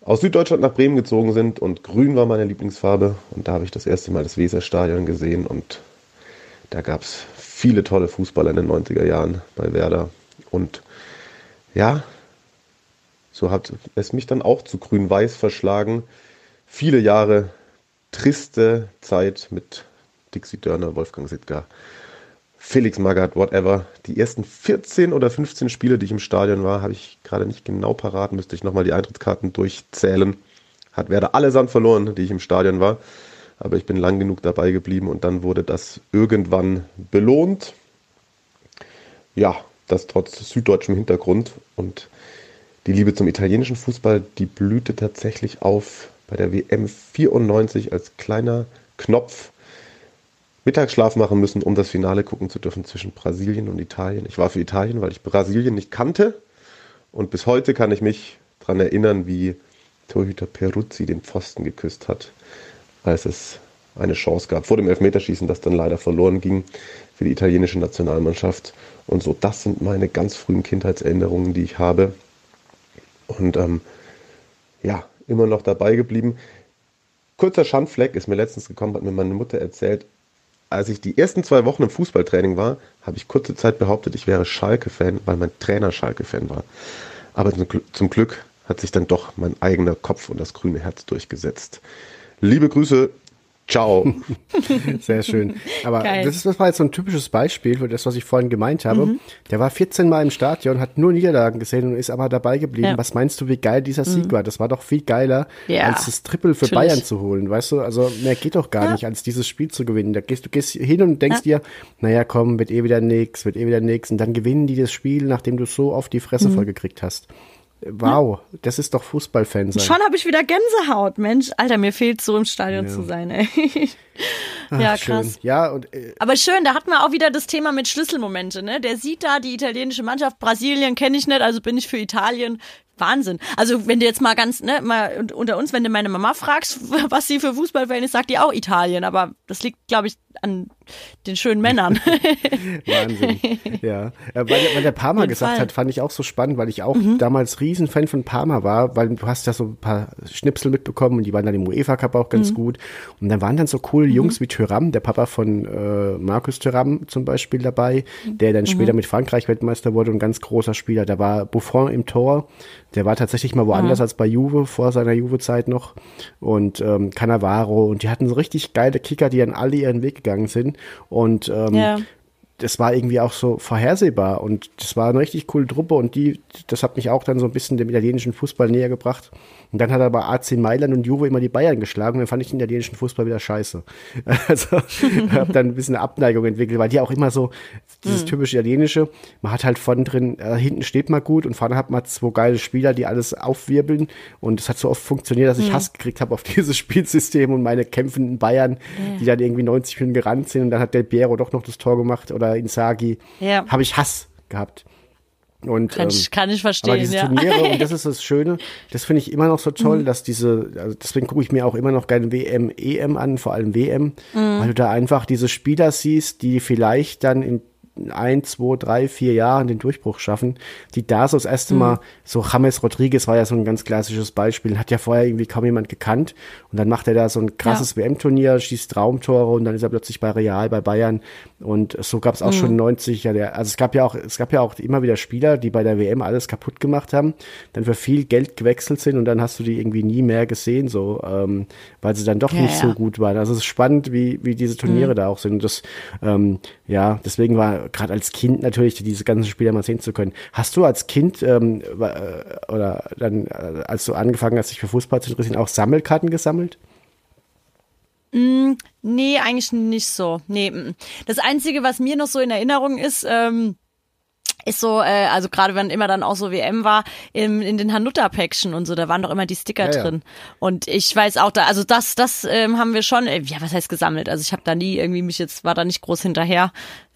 aus Süddeutschland nach Bremen gezogen sind und grün war meine Lieblingsfarbe. Und da habe ich das erste Mal das Weserstadion gesehen und da gab es viele tolle Fußballer in den 90er Jahren bei Werder. Und ja, so hat es mich dann auch zu grün-weiß verschlagen. Viele Jahre triste Zeit mit Dixie Dörner, Wolfgang Sittger, Felix Magath, whatever. Die ersten 14 oder 15 Spiele, die ich im Stadion war, habe ich gerade nicht genau parat, müsste ich nochmal die Eintrittskarten durchzählen. Hat Werder allesamt verloren, die ich im Stadion war. Aber ich bin lang genug dabei geblieben und dann wurde das irgendwann belohnt. Ja, das trotz süddeutschem Hintergrund. Und die Liebe zum italienischen Fußball, die blühte tatsächlich auf bei der WM 94 als kleiner Knopf Mittagsschlaf machen müssen, um das Finale gucken zu dürfen zwischen Brasilien und Italien. Ich war für Italien, weil ich Brasilien nicht kannte. Und bis heute kann ich mich daran erinnern, wie Torhüter Peruzzi den Pfosten geküsst hat, als es eine Chance gab vor dem Elfmeterschießen, das dann leider verloren ging für die italienische Nationalmannschaft. Und so, das sind meine ganz frühen Kindheitserinnerungen, die ich habe. Und ähm, ja, immer noch dabei geblieben. Kurzer Schandfleck ist mir letztens gekommen, hat mir meine Mutter erzählt, als ich die ersten zwei Wochen im Fußballtraining war, habe ich kurze Zeit behauptet, ich wäre Schalke-Fan, weil mein Trainer Schalke-Fan war. Aber zum Glück hat sich dann doch mein eigener Kopf und das grüne Herz durchgesetzt. Liebe Grüße, ciao. Sehr schön. Aber das, ist, das war jetzt so ein typisches Beispiel für das, was ich vorhin gemeint habe. Mhm. Der war 14 Mal im Stadion, hat nur Niederlagen gesehen und ist aber dabei geblieben. Ja. Was meinst du, wie geil dieser Sieg mhm. war? Das war doch viel geiler, ja. als das Triple für Natürlich. Bayern zu holen. Weißt du, also mehr geht doch gar ja. nicht, als dieses Spiel zu gewinnen. Da gehst, du gehst hin und denkst dir, naja, komm, wird eh wieder nix, wird eh wieder nix. Und dann gewinnen die das Spiel, nachdem du so oft die Fresse mhm. vollgekriegt hast. Wow, ja. das ist doch Fußballfan sein. Schon habe ich wieder Gänsehaut, Mensch. Alter, mir fehlt so im Stadion ja. zu sein, ey. Ach, ja, krass. Schön. Ja, und, äh, Aber schön, da hat man auch wieder das Thema mit Schlüsselmomente, ne? Der sieht da die italienische Mannschaft, Brasilien kenne ich nicht, also bin ich für Italien. Wahnsinn. Also wenn du jetzt mal ganz, ne, mal unter uns, wenn du meine Mama fragst, was sie für Fußballfan ist, sagt die auch Italien. Aber das liegt, glaube ich, an den schönen Männern. Wahnsinn. Ja. Äh, Weil, weil der Parma gesagt Fall. hat, fand ich auch so spannend, weil ich auch Mhm. damals Riesenfan von Parma war, weil du hast ja so ein paar Schnipsel mitbekommen und die waren dann im UEFA Cup auch ganz Mhm. gut. Und dann waren dann so coole Jungs wie Thuram, der Papa von äh, Markus Thuram zum Beispiel dabei, der dann später Mhm. mit Frankreich Weltmeister wurde und ein ganz großer Spieler. Da war Buffon im Tor, der war tatsächlich mal woanders Mhm. als bei Juve, vor seiner Juve-Zeit noch. Und ähm, Cannavaro und die hatten so richtig geile Kicker, die dann alle ihren Weg gegangen sind. Und ähm, Ja. das war irgendwie auch so vorhersehbar und das war eine richtig coole Truppe und die, das hat mich auch dann so ein bisschen dem italienischen Fußball näher gebracht. Und dann hat aber AC Mailand und Juve immer die Bayern geschlagen und dann fand ich den italienischen Fußball wieder scheiße. Also habe dann ein bisschen eine Abneigung entwickelt, weil die auch immer so dieses Mhm. typische italienische, man hat halt vorne drin, äh, hinten steht man gut und vorne hat man zwei geile Spieler, die alles aufwirbeln und es hat so oft funktioniert, dass ich Mhm. Hass gekriegt habe auf dieses Spielsystem und meine kämpfenden Bayern, die dann irgendwie 90 Minuten gerannt sind und dann hat Del Piero doch noch das Tor gemacht oder Inzaghi. Ja. Habe ich Hass gehabt. Und, Kann ich- kann ich verstehen, Aber diese ja. Turniere, und das ist das Schöne, das finde ich immer noch so toll, Mhm. dass diese, also deswegen gucke ich mir auch immer noch gerne WM, EM an, vor allem WM, Mhm. weil du da einfach diese Spieler siehst, die vielleicht dann in ein, zwei, drei, vier Jahren den Durchbruch schaffen, die da so das erste Mhm. Mal, so James Rodriguez war ja so ein ganz klassisches Beispiel, hat ja vorher irgendwie kaum jemand gekannt und dann macht er da so ein krasses WM-Turnier, schießt Traumtore und dann ist er plötzlich bei Real, bei Bayern und so gab es auch Mhm. schon 90 ja, der, also es gab ja auch, es gab ja auch immer wieder Spieler, die bei der WM alles kaputt gemacht haben, dann für viel Geld gewechselt sind und dann hast du die irgendwie nie mehr gesehen, so, ähm, weil sie dann doch Ja, nicht so ja. gut waren. Also es ist spannend, wie, wie diese Turniere Mhm. da auch sind. Und das, ähm, ja, deswegen war gerade als Kind natürlich diese ganzen Spieler mal sehen zu können. Hast du als Kind ähm, äh, oder dann, äh, als du angefangen hast, dich für Fußball zu interessieren, auch Sammelkarten gesammelt? Mm, nee, eigentlich nicht so. Nee, mm. das Einzige, was mir noch so in Erinnerung ist, ähm, ist so, äh, also gerade wenn immer dann auch so WM war, im, in den Hanuta-Päckchen und so, da waren doch immer die Sticker Ja, ja. drin. Und ich weiß auch da, also das, das ähm, haben wir schon, äh, ja, was heißt gesammelt? Also ich habe da nie irgendwie mich jetzt, war da nicht groß hinterher.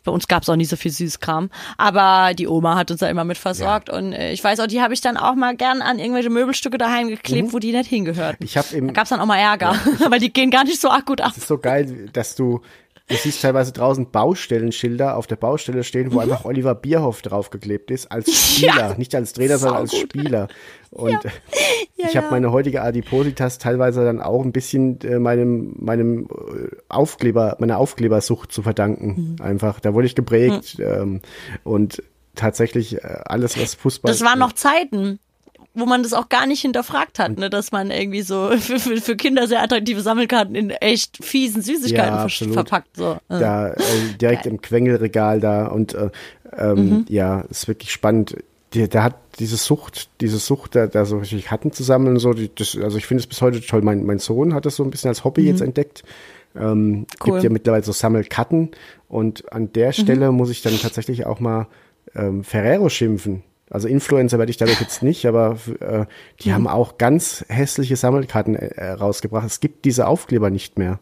Bei uns gab's auch nie so viel Süßkram. Aber die Oma hat uns da immer mit versorgt. Und äh, ich weiß auch, die habe ich dann auch mal gern an irgendwelche Möbelstücke daheim geklebt, wo die nicht hingehörten. Ich habe im Da gab's dann auch mal Ärger, weil die gehen gar nicht so arg gut ab. Das ist so geil, dass du, du siehst teilweise draußen Baustellenschilder auf der Baustelle stehen, wo einfach Oliver Bierhoff draufgeklebt ist, als Spieler, nicht als Trainer, sondern als Saugut. Spieler. Und ich ja. habe meine heutige Adipositas teilweise dann auch ein bisschen äh, meinem, meinem äh, Aufkleber, meiner Aufklebersucht zu verdanken. Mhm. Einfach, da wurde ich geprägt. Ähm, und tatsächlich äh, alles, was Fußball. Das waren noch Zeiten, wo man das auch gar nicht hinterfragt hat, ne, dass man irgendwie so für, für, für Kinder sehr attraktive Sammelkarten in echt fiesen Süßigkeiten Ja, ver- verpackt. So. Äh. da äh, direkt im Quengelregal da und äh, ähm, Mhm. ja, ist wirklich spannend. Die, der hat diese Sucht, diese Sucht, da, da so richtig Karten zu sammeln und so. Die, das, also ich finde es bis heute toll. Mein, mein Sohn hat das so ein bisschen als Hobby Mhm. jetzt entdeckt. Ähm, Cool. Gibt ja mittlerweile so Sammelkarten und an der Mhm. Stelle muss ich dann tatsächlich auch mal ähm, Ferrero schimpfen. Also Influencer werde ich dadurch jetzt nicht, aber äh, die Mhm. haben auch ganz hässliche Sammelkarten äh, rausgebracht. Es gibt diese Aufkleber nicht mehr.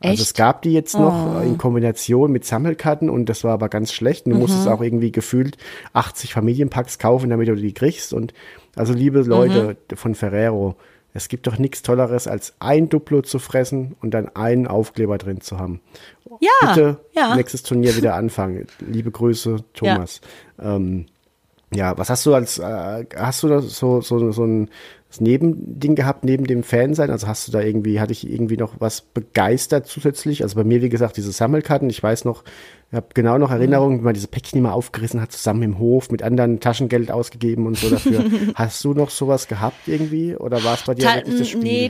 Also es Echt? gab die jetzt noch Oh. in Kombination mit Sammelkarten und das war aber ganz schlecht. Du musstest Mhm. auch irgendwie gefühlt 80 Familienpacks kaufen, damit du die kriegst. Und also liebe Leute von Ferrero, es gibt doch nichts Tolleres, als ein Duplo zu fressen und dann einen Aufkleber drin zu haben. Ja, Bitte ja. nächstes Turnier wieder anfangen. Liebe Grüße, Thomas. Ja, ähm, ja was hast du als, äh, hast du da so, so, so ein Nebending gehabt neben dem Fansein? Also hast du da irgendwie, hatte ich irgendwie noch was begeistert zusätzlich? Also bei mir, wie gesagt, diese Sammelkarten. Ich weiß noch, ich habe genau noch Erinnerungen, wie man diese Päckchen immer aufgerissen hat, zusammen im Hof, mit anderen Taschengeld ausgegeben und so dafür. hast du noch sowas gehabt irgendwie? Oder war es bei dir Ta- wirklich das Spiel? Nee,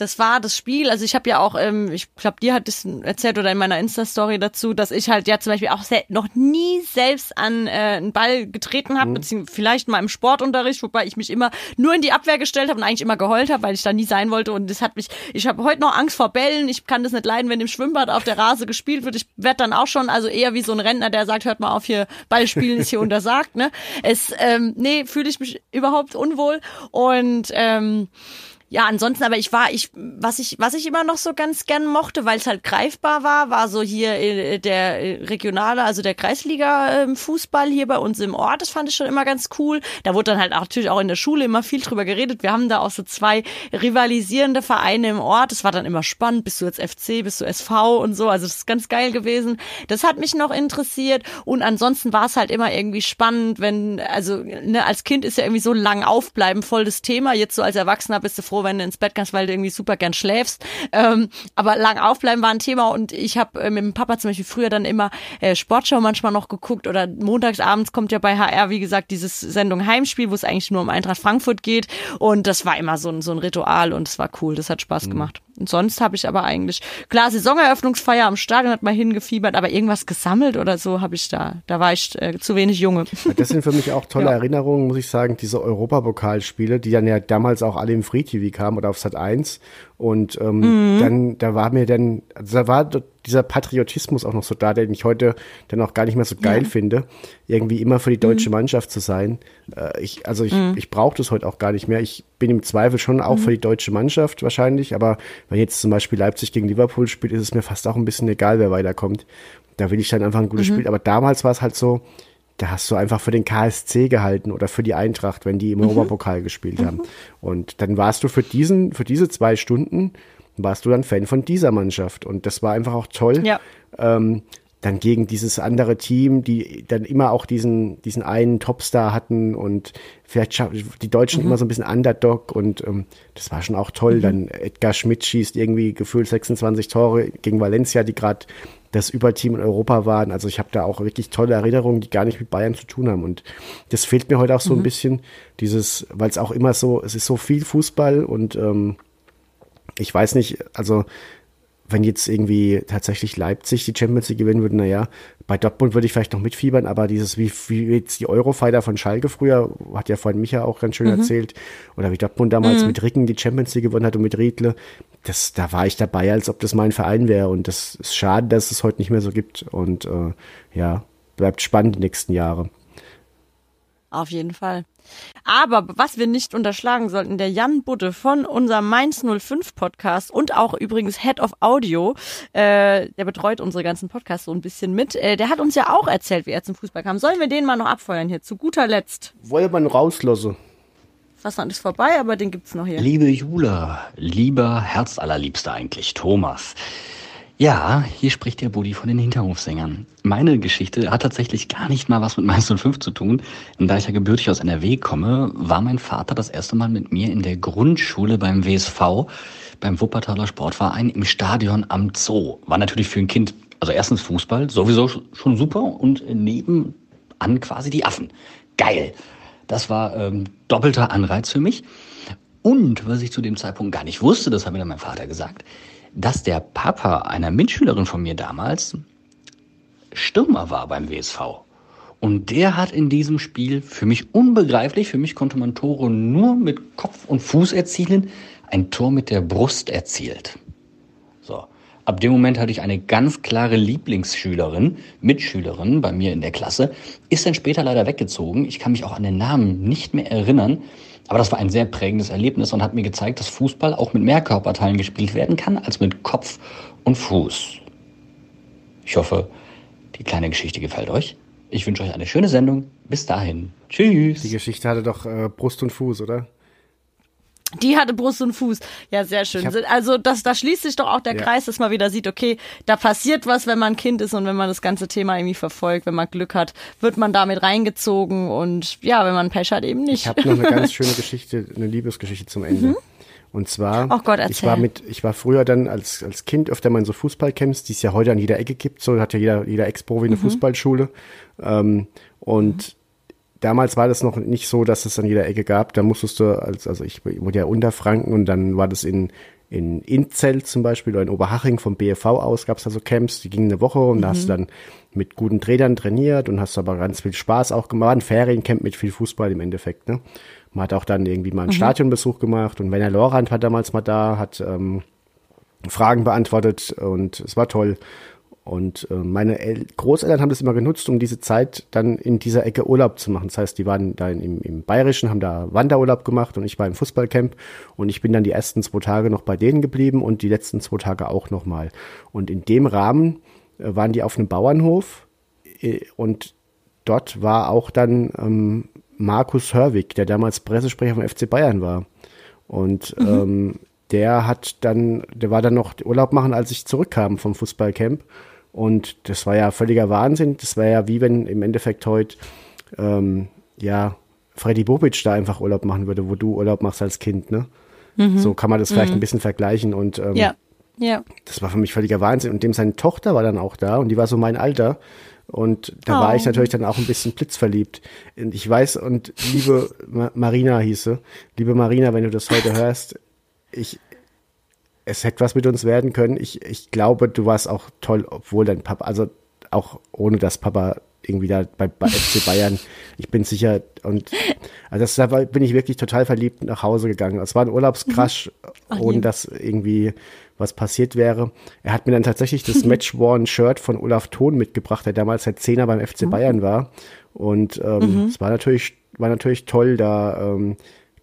das war das Spiel. Also ich habe ja auch, ähm, ich glaube, dir hat es erzählt oder in meiner Insta-Story dazu, dass ich halt ja zum Beispiel auch noch nie selbst an äh, einen Ball getreten habe, Mhm. beziehungsweise vielleicht mal im Sportunterricht, wobei ich mich immer nur in die Abwehr gestellt habe und eigentlich immer geheult habe, weil ich da nie sein wollte. Und das hat mich, ich habe heute noch Angst vor Bällen. Ich kann das nicht leiden, wenn im Schwimmbad auf der Rase gespielt wird. Ich werde dann auch schon, also eher wie so ein Rentner, der sagt, hört mal auf, hier Ball spielen ist hier untersagt. Ne? Es, ähm, nee, fühle ich mich überhaupt unwohl. Und ähm, Ja, ansonsten, aber ich war, ich, was ich, was ich immer noch so ganz gern mochte, weil es halt greifbar war, war so hier äh, der äh, regionale, also der Kreisliga-Fußball hier bei uns im Ort. Das fand ich schon immer ganz cool. Da wurde dann halt auch, natürlich auch in der Schule immer viel drüber geredet. Wir haben da auch so zwei rivalisierende Vereine im Ort. Das war dann immer spannend. Bist du jetzt FC, bist du SV und so. Also das ist ganz geil gewesen. Das hat mich noch interessiert. Und ansonsten war es halt immer irgendwie spannend, wenn, also ne, als Kind ist ja irgendwie so lang aufbleiben voll das Thema. Jetzt so als Erwachsener bist du froh, wenn du ins Bett kannst, weil du irgendwie super gern schläfst. Ähm, aber lang aufbleiben war ein Thema und ich habe äh, mit dem Papa zum Beispiel früher dann immer äh, Sportschau manchmal noch geguckt oder montagsabends kommt ja bei HR, wie gesagt, dieses Sendung Heimspiel, wo es eigentlich nur um Eintracht Frankfurt geht und das war immer so ein, so ein Ritual und es war cool, das hat Spaß gemacht. Und sonst habe ich aber eigentlich, klar, Saisoneröffnungsfeier am Stadion hat mal hingefiebert, aber irgendwas gesammelt oder so habe ich da, da war ich äh, zu wenig Junge. Das sind für mich auch tolle Ja. Erinnerungen, muss ich sagen, diese Europapokalspiele, die dann ja damals auch alle im Free TV kamen oder auf Sat 1. Und ähm, Mhm. dann, da war mir dann, also da war dieser Patriotismus auch noch so da, den ich heute dann auch gar nicht mehr so geil Ja. finde, irgendwie immer für die deutsche Mhm. Mannschaft zu sein. Äh, ich, also ich, Mhm. ich brauche das heute auch gar nicht mehr. Ich bin im Zweifel schon auch Mhm. für die deutsche Mannschaft wahrscheinlich, aber wenn jetzt zum Beispiel Leipzig gegen Liverpool spielt, ist es mir fast auch ein bisschen egal, wer weiterkommt. Da will ich dann einfach ein gutes Mhm. Spiel. Aber damals war es halt so, da hast du einfach für den KSC gehalten oder für die Eintracht, wenn die im Mhm. Europapokal gespielt haben. Und dann warst du für diesen, für diese zwei Stunden, warst du dann Fan von dieser Mannschaft. Und das war einfach auch toll. Ja. Ähm, dann gegen dieses andere Team, die dann immer auch diesen, diesen einen Topstar hatten und vielleicht die Deutschen Mhm. immer so ein bisschen Underdog und ähm, das war schon auch toll. Mhm. Dann Edgar Schmidt schießt irgendwie gefühlt 26 Tore gegen Valencia, die gerade das Überteam in Europa waren. Also ich habe da auch wirklich tolle Erinnerungen, die gar nicht mit Bayern zu tun haben. Und das fehlt mir heute auch so ein Mhm. bisschen, dieses, weil es auch immer so, es ist so viel Fußball und ähm, ich weiß nicht, also wenn jetzt irgendwie tatsächlich Leipzig die Champions League gewinnen würde, naja, bei Dortmund würde ich vielleicht noch mitfiebern, aber dieses, wie, wie jetzt die Eurofighter von Schalke früher, hat ja vorhin Micha auch ganz schön Mhm. erzählt, oder wie Dortmund damals Mhm. mit Ricken die Champions League gewonnen hat und mit Riedle, das, da war ich dabei, als ob das mein Verein wäre und das ist schade, dass es heute nicht mehr so gibt und äh, ja, bleibt spannend die nächsten Jahre. Auf jeden Fall. Aber was wir nicht unterschlagen sollten, der Jan Budde von unserem Mainz 05 Podcast und auch übrigens Head of Audio, äh, der betreut unsere ganzen Podcasts so ein bisschen mit, äh, der hat uns ja auch erzählt, wie er zum Fußball kam. Sollen wir den mal noch abfeuern hier? Zu guter Letzt. Wollte man rauslassen. Fastnacht ist vorbei, aber den gibt's noch hier. Liebe Jula, lieber Herzallerliebster eigentlich, Thomas. Ja, hier spricht der Buddy von den Hinterhofsängern. Meine Geschichte hat tatsächlich gar nicht mal was mit Mainz 05 zu tun. Und da ich ja gebürtig aus NRW komme, war mein Vater das erste Mal mit mir in der Grundschule beim WSV, beim Wuppertaler Sportverein im Stadion am Zoo. War natürlich für ein Kind, also erstens Fußball, sowieso schon super und nebenan quasi die Affen. Geil. Das war ähm, doppelter Anreiz für mich. Und was ich zu dem Zeitpunkt gar nicht wusste, das hat mir dann mein Vater gesagt, dass der Papa einer Mitschülerin von mir damals Stürmer war beim WSV. Und der hat in diesem Spiel, für mich unbegreiflich, für mich konnte man Tore nur mit Kopf und Fuß erzielen, ein Tor mit der Brust erzielt. So. Ab dem Moment hatte ich eine ganz klare Lieblingsschülerin, Mitschülerin bei mir in der Klasse, ist dann später leider weggezogen. Ich kann mich auch an den Namen nicht mehr erinnern. Aber das war ein sehr prägendes Erlebnis und hat mir gezeigt, dass Fußball auch mit mehr Körperteilen gespielt werden kann als mit Kopf und Fuß. Ich hoffe, die kleine Geschichte gefällt euch. Ich wünsche euch eine schöne Sendung. Bis dahin. Tschüss. Die Geschichte hatte doch äh, Brust und Fuß, oder? Die hatte Brust und Fuß. Ja, sehr schön. Also das, da schließt sich doch auch der Ja. Kreis, dass man wieder sieht, okay, da passiert was, wenn man Kind ist und wenn man das ganze Thema irgendwie verfolgt, wenn man Glück hat, wird man damit reingezogen und ja, wenn man Pech hat, eben nicht. Ich habe noch eine ganz schöne Geschichte, eine Liebesgeschichte zum Ende. Und zwar, Oh Gott, ich war mit, ich war früher dann als, als Kind öfter mal in so Fußballcamps, die es ja heute an jeder Ecke gibt. So hat ja jeder, jeder Ex-Profi eine Mhm. Fußballschule. Ähm, und damals war das noch nicht so, dass es an jeder Ecke gab. Da musstest du, als, also ich wurde ja unter Franken und dann war das in, in Inzell zum Beispiel oder in Oberhaching vom BFV aus gab es da so Camps, die gingen eine Woche und da hast du Mhm. dann mit guten Trainern trainiert und hast aber ganz viel Spaß auch gemacht. Ein Feriencamp mit viel Fußball im Endeffekt, ne? Man hat auch dann irgendwie mal einen Mhm. Stadionbesuch gemacht und Werner Lorand war damals mal da, hat ähm, Fragen beantwortet und es war toll. Und äh, meine El Großeltern haben das immer genutzt, um diese Zeit dann in dieser Ecke Urlaub zu machen. Das heißt, die waren da im, im Bayerischen, haben da Wanderurlaub gemacht und ich war im Fußballcamp und ich bin dann die ersten zwei Tage noch bei denen geblieben und die letzten zwei Tage auch nochmal. Und in dem Rahmen äh, waren die auf einem Bauernhof äh, und dort war auch dann ähm, Markus Hörwig, der damals Pressesprecher vom FC Bayern war. Und Mhm. ähm, der hat dann, der war dann noch Urlaub machen, als ich zurückkam vom Fußballcamp. Und das war ja völliger Wahnsinn. Das war ja wie wenn im Endeffekt heute, ähm, ja, Freddy Bobic da einfach Urlaub machen würde, wo du Urlaub machst als Kind, ne? Mhm. So kann man das vielleicht Mhm. ein bisschen vergleichen. Und ähm, Ja, ja. das war für mich völliger Wahnsinn. Und dem seine Tochter war dann auch da und die war so mein Alter. Und da war Oh. ich natürlich dann auch ein bisschen blitzverliebt. Und ich weiß, und liebe Ma Marina hieße, liebe Marina, wenn du das heute hörst, ich, es hätte was mit uns werden können. Ich, ich glaube, du warst auch toll, obwohl dein Papa, also auch ohne dass Papa irgendwie da bei, bei FC Bayern, ich bin sicher, und also das, da bin ich wirklich total verliebt nach Hause gegangen. Es war ein Urlaubscrash, Ach ohne dass irgendwie was passiert wäre. Er hat mir dann tatsächlich das Match-Worn-Shirt von Olaf Thon mitgebracht, der damals der Zehner beim FC Bayern war. Und ähm, Mhm. es war natürlich, war natürlich toll, da ähm,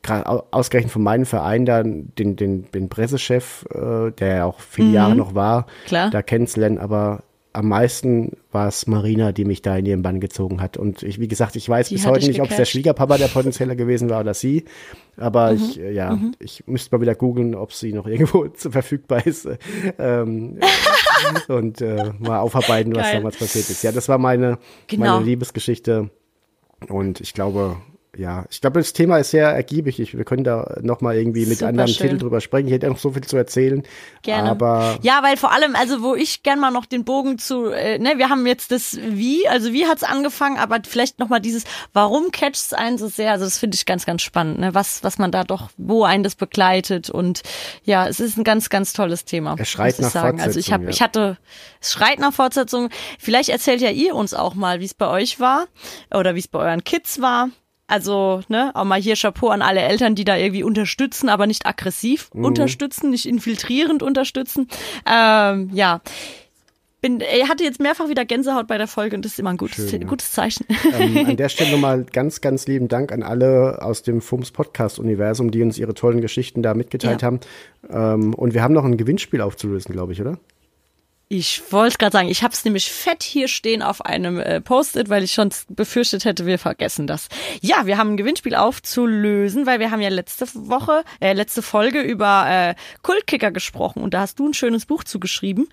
ausgerechnet von meinem Verein da den, den, den Pressechef, äh, der ja auch viele Mhm. Jahre noch war, Klar. da kennenzulernen, aber am meisten war es Marina, die mich da in ihren Bann gezogen hat. Und ich, wie gesagt, ich weiß Die bis heute nicht, ob es der. Schwiegerpapa der potenzielle gewesen war oder sie. Aber Mhm. ich, äh, ja, Mhm. ich müsste mal wieder googeln, ob sie noch irgendwo zu verfügbar ist. ähm, und äh, mal aufarbeiten, was Geil. damals passiert ist. Ja, das war meine, Genau. meine Liebesgeschichte. Und ich glaube, ja, ich glaube, das Thema ist sehr ergiebig. Ich, wir können da noch mal irgendwie mit Super anderen schön. Titeln drüber sprechen. Ich hätte noch so viel zu erzählen. Gerne. Aber ja, weil vor allem, also wo ich gern mal noch den Bogen zu, äh, ne, wir haben jetzt das Wie, also wie hat's angefangen, aber vielleicht noch mal dieses, warum catcht's einen so sehr? Also das finde ich ganz, ganz spannend, ne, was, was man da doch, wo einen das begleitet und ja, es ist ein ganz, ganz tolles Thema. Es schreit muss ich nach sagen. Also ich Fortsetzung, habe, ja. ich hatte, es schreit nach Fortsetzung. Vielleicht erzählt ja ihr uns auch mal, wie es bei euch war oder wie es bei euren Kids war. Also, ne, auch mal hier Chapeau an alle Eltern, die da irgendwie unterstützen, aber nicht aggressiv Mhm. unterstützen, nicht infiltrierend unterstützen. Ähm, ja. Bin, er hatte jetzt mehrfach wieder Gänsehaut bei der Folge und das ist immer ein gutes, Schön, ja. gutes Zeichen. ähm, an der Stelle nochmal ganz, ganz lieben Dank an alle aus dem FUMS Podcast-Universum, die uns ihre tollen Geschichten da mitgeteilt Ja. haben. Ähm, und wir haben noch ein Gewinnspiel aufzulösen, glaube ich, oder? Ich wollte gerade sagen, ich habe es nämlich fett hier stehen auf einem äh, Post-it, weil ich schon befürchtet hätte, wir vergessen das. Ja, wir haben ein Gewinnspiel aufzulösen, weil wir haben ja letzte Woche, äh, letzte Folge über äh, Kultkicker gesprochen und da hast du ein schönes Buch zugeschrieben,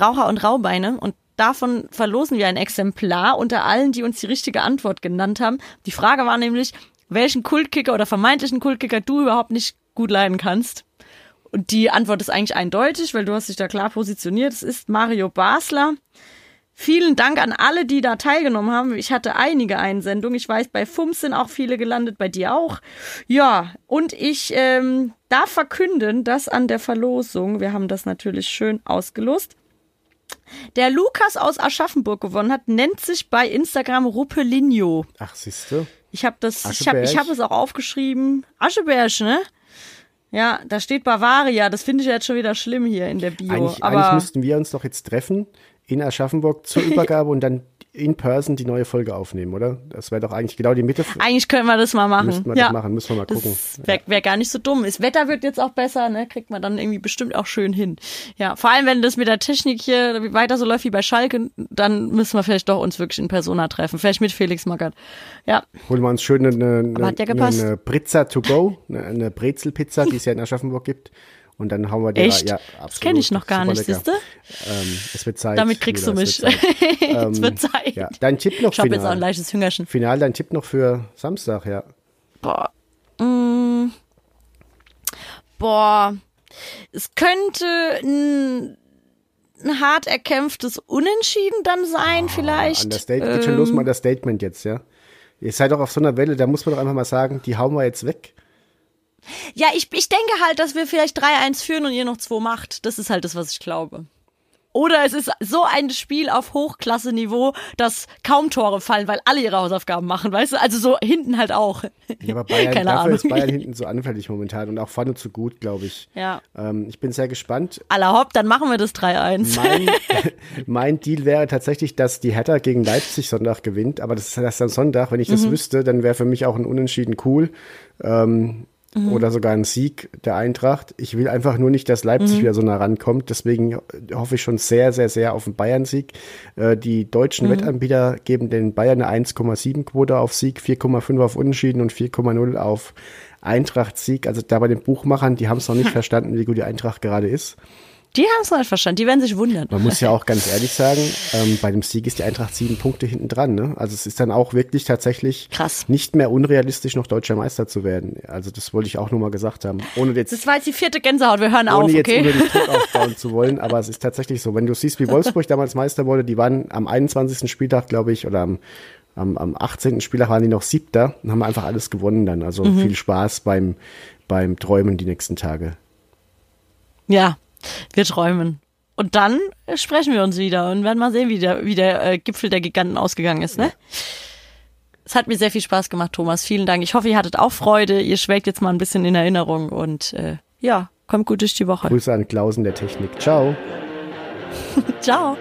Raucher und Raubeine und Davon verlosen wir ein Exemplar unter allen, die uns die richtige Antwort genannt haben. Die Frage war nämlich, welchen Kultkicker oder vermeintlichen Kultkicker du überhaupt nicht gut leiden kannst. Und die Antwort ist eigentlich eindeutig, weil du hast dich da klar positioniert. Es ist Mario Basler. Vielen Dank an alle, die da teilgenommen haben. Ich hatte einige Einsendungen. Ich weiß, bei FUMS sind auch viele gelandet, bei dir auch. Ja, und ich ähm, darf verkünden, dass an der Verlosung, wir haben das natürlich schön ausgelost, der Lukas aus Aschaffenburg gewonnen hat, nennt sich bei Instagram Ruppelinho. Ach, siehst du? Ich habe das, ich habe, ich habe es auch aufgeschrieben. Ascheberg, ne? Ja, da steht Bavaria. Das finde ich jetzt schon wieder schlimm hier in der Bio. Eigentlich, aber eigentlich müssten wir uns doch jetzt treffen in Aschaffenburg zur Übergabe und dann in person die neue Folge aufnehmen, oder? Das wäre doch eigentlich genau die Mitte. eigentlich können wir das mal machen. Müssten wir ja. das machen, müssen wir mal gucken. Wäre wär gar nicht so dumm. Das Wetter wird jetzt auch besser, ne? Kriegt man dann irgendwie bestimmt auch schön hin. Ja, vor allem wenn das mit der Technik hier weiter so läuft wie bei Schalke, dann müssen wir vielleicht doch uns wirklich in Persona treffen. Vielleicht mit Felix Magath. Ja. Holen wir uns schön eine, eine, ja eine, eine Pizza to go, eine, eine Brezelpizza, die es ja in Aschaffenburg gibt. Und dann hauen wir die Echt? Ja, Das absolut. kenn ich noch gar nicht, lecker. siehste? Ähm, es wird Zeit. Damit kriegst Julia, du es mich. wird Zeit. Es Ähm, wird Zeit. Ja, dein Tipp noch Ich habe jetzt auch ein leichtes Hüngerchen. Final, dein Tipp noch für Samstag, ja. Boah. Mm. Boah. Es könnte ein, ein hart erkämpftes Unentschieden dann sein, vielleicht. Understatement. Geht schon los Ähm, mal das Statement jetzt, ja. Ihr seid doch auf so einer Welle, da muss man doch einfach mal sagen, die hauen wir jetzt weg. Ja, ich, ich denke halt, dass wir vielleicht 3-1 führen und ihr noch 2 macht. Das ist halt das, was ich glaube. Oder es ist so ein Spiel auf Hochklasse-Niveau, dass kaum Tore fallen, weil alle ihre Hausaufgaben machen, weißt du? Also so hinten halt auch. Ja, aber Bayern, Keine dafür Ahnung. ist Bayern hinten so anfällig momentan und auch vorne zu gut, glaube ich. Ja. Ähm, ich bin sehr gespannt. Aller hopp, dann machen wir das 3-1. Mein, mein Deal wäre tatsächlich, dass die Hertha gegen Leipzig Sonntag gewinnt, aber das ist erst am Sonntag. Wenn ich das Mhm. wüsste, dann wäre für mich auch ein Unentschieden cool. Ähm, Mhm. Oder sogar ein Sieg der Eintracht. Ich will einfach nur nicht, dass Leipzig Mhm. wieder so nah rankommt. Deswegen hoffe ich schon sehr, sehr, sehr auf einen Bayern-Sieg. Äh, die deutschen Mhm. Wettanbieter geben den Bayern eine 1,7 Quote auf Sieg, 4,5 auf Unentschieden und 4,0 auf Eintracht-Sieg. Also da bei den Buchmachern, die haben es noch nicht verstanden, wie gut die Eintracht gerade ist. Die haben es noch nicht verstanden, die werden sich wundern. Man muss ja auch ganz ehrlich sagen, ähm, bei dem Sieg ist die Eintracht sieben Punkte hinten dran. Ne? Also es ist dann auch wirklich tatsächlich Krass. nicht mehr unrealistisch, noch deutscher Meister zu werden. Also das wollte ich auch nur mal gesagt haben. Ohne jetzt, Das war jetzt die vierte Gänsehaut, wir hören ohne auf, jetzt okay? unbedingt Druck aufbauen zu wollen, aber es ist tatsächlich so. Wenn du siehst, wie Wolfsburg damals Meister wurde, die waren am 21. Spieltag, glaube ich, oder am, am, am 18. Spieltag waren die noch siebter und haben einfach alles gewonnen dann. Also Mhm. viel Spaß beim, beim Träumen die nächsten Tage. Ja, wir träumen. Und dann sprechen wir uns wieder und werden mal sehen, wie der, wie der äh, Gipfel der Giganten ausgegangen ist, ne? Es hat mir sehr viel Spaß gemacht, Thomas. Vielen Dank. Ich hoffe, ihr hattet auch Freude. Ihr schwelgt jetzt mal ein bisschen in Erinnerung und äh, ja, kommt gut durch die Woche. Grüße an Klausen der Technik. Ciao. Ciao.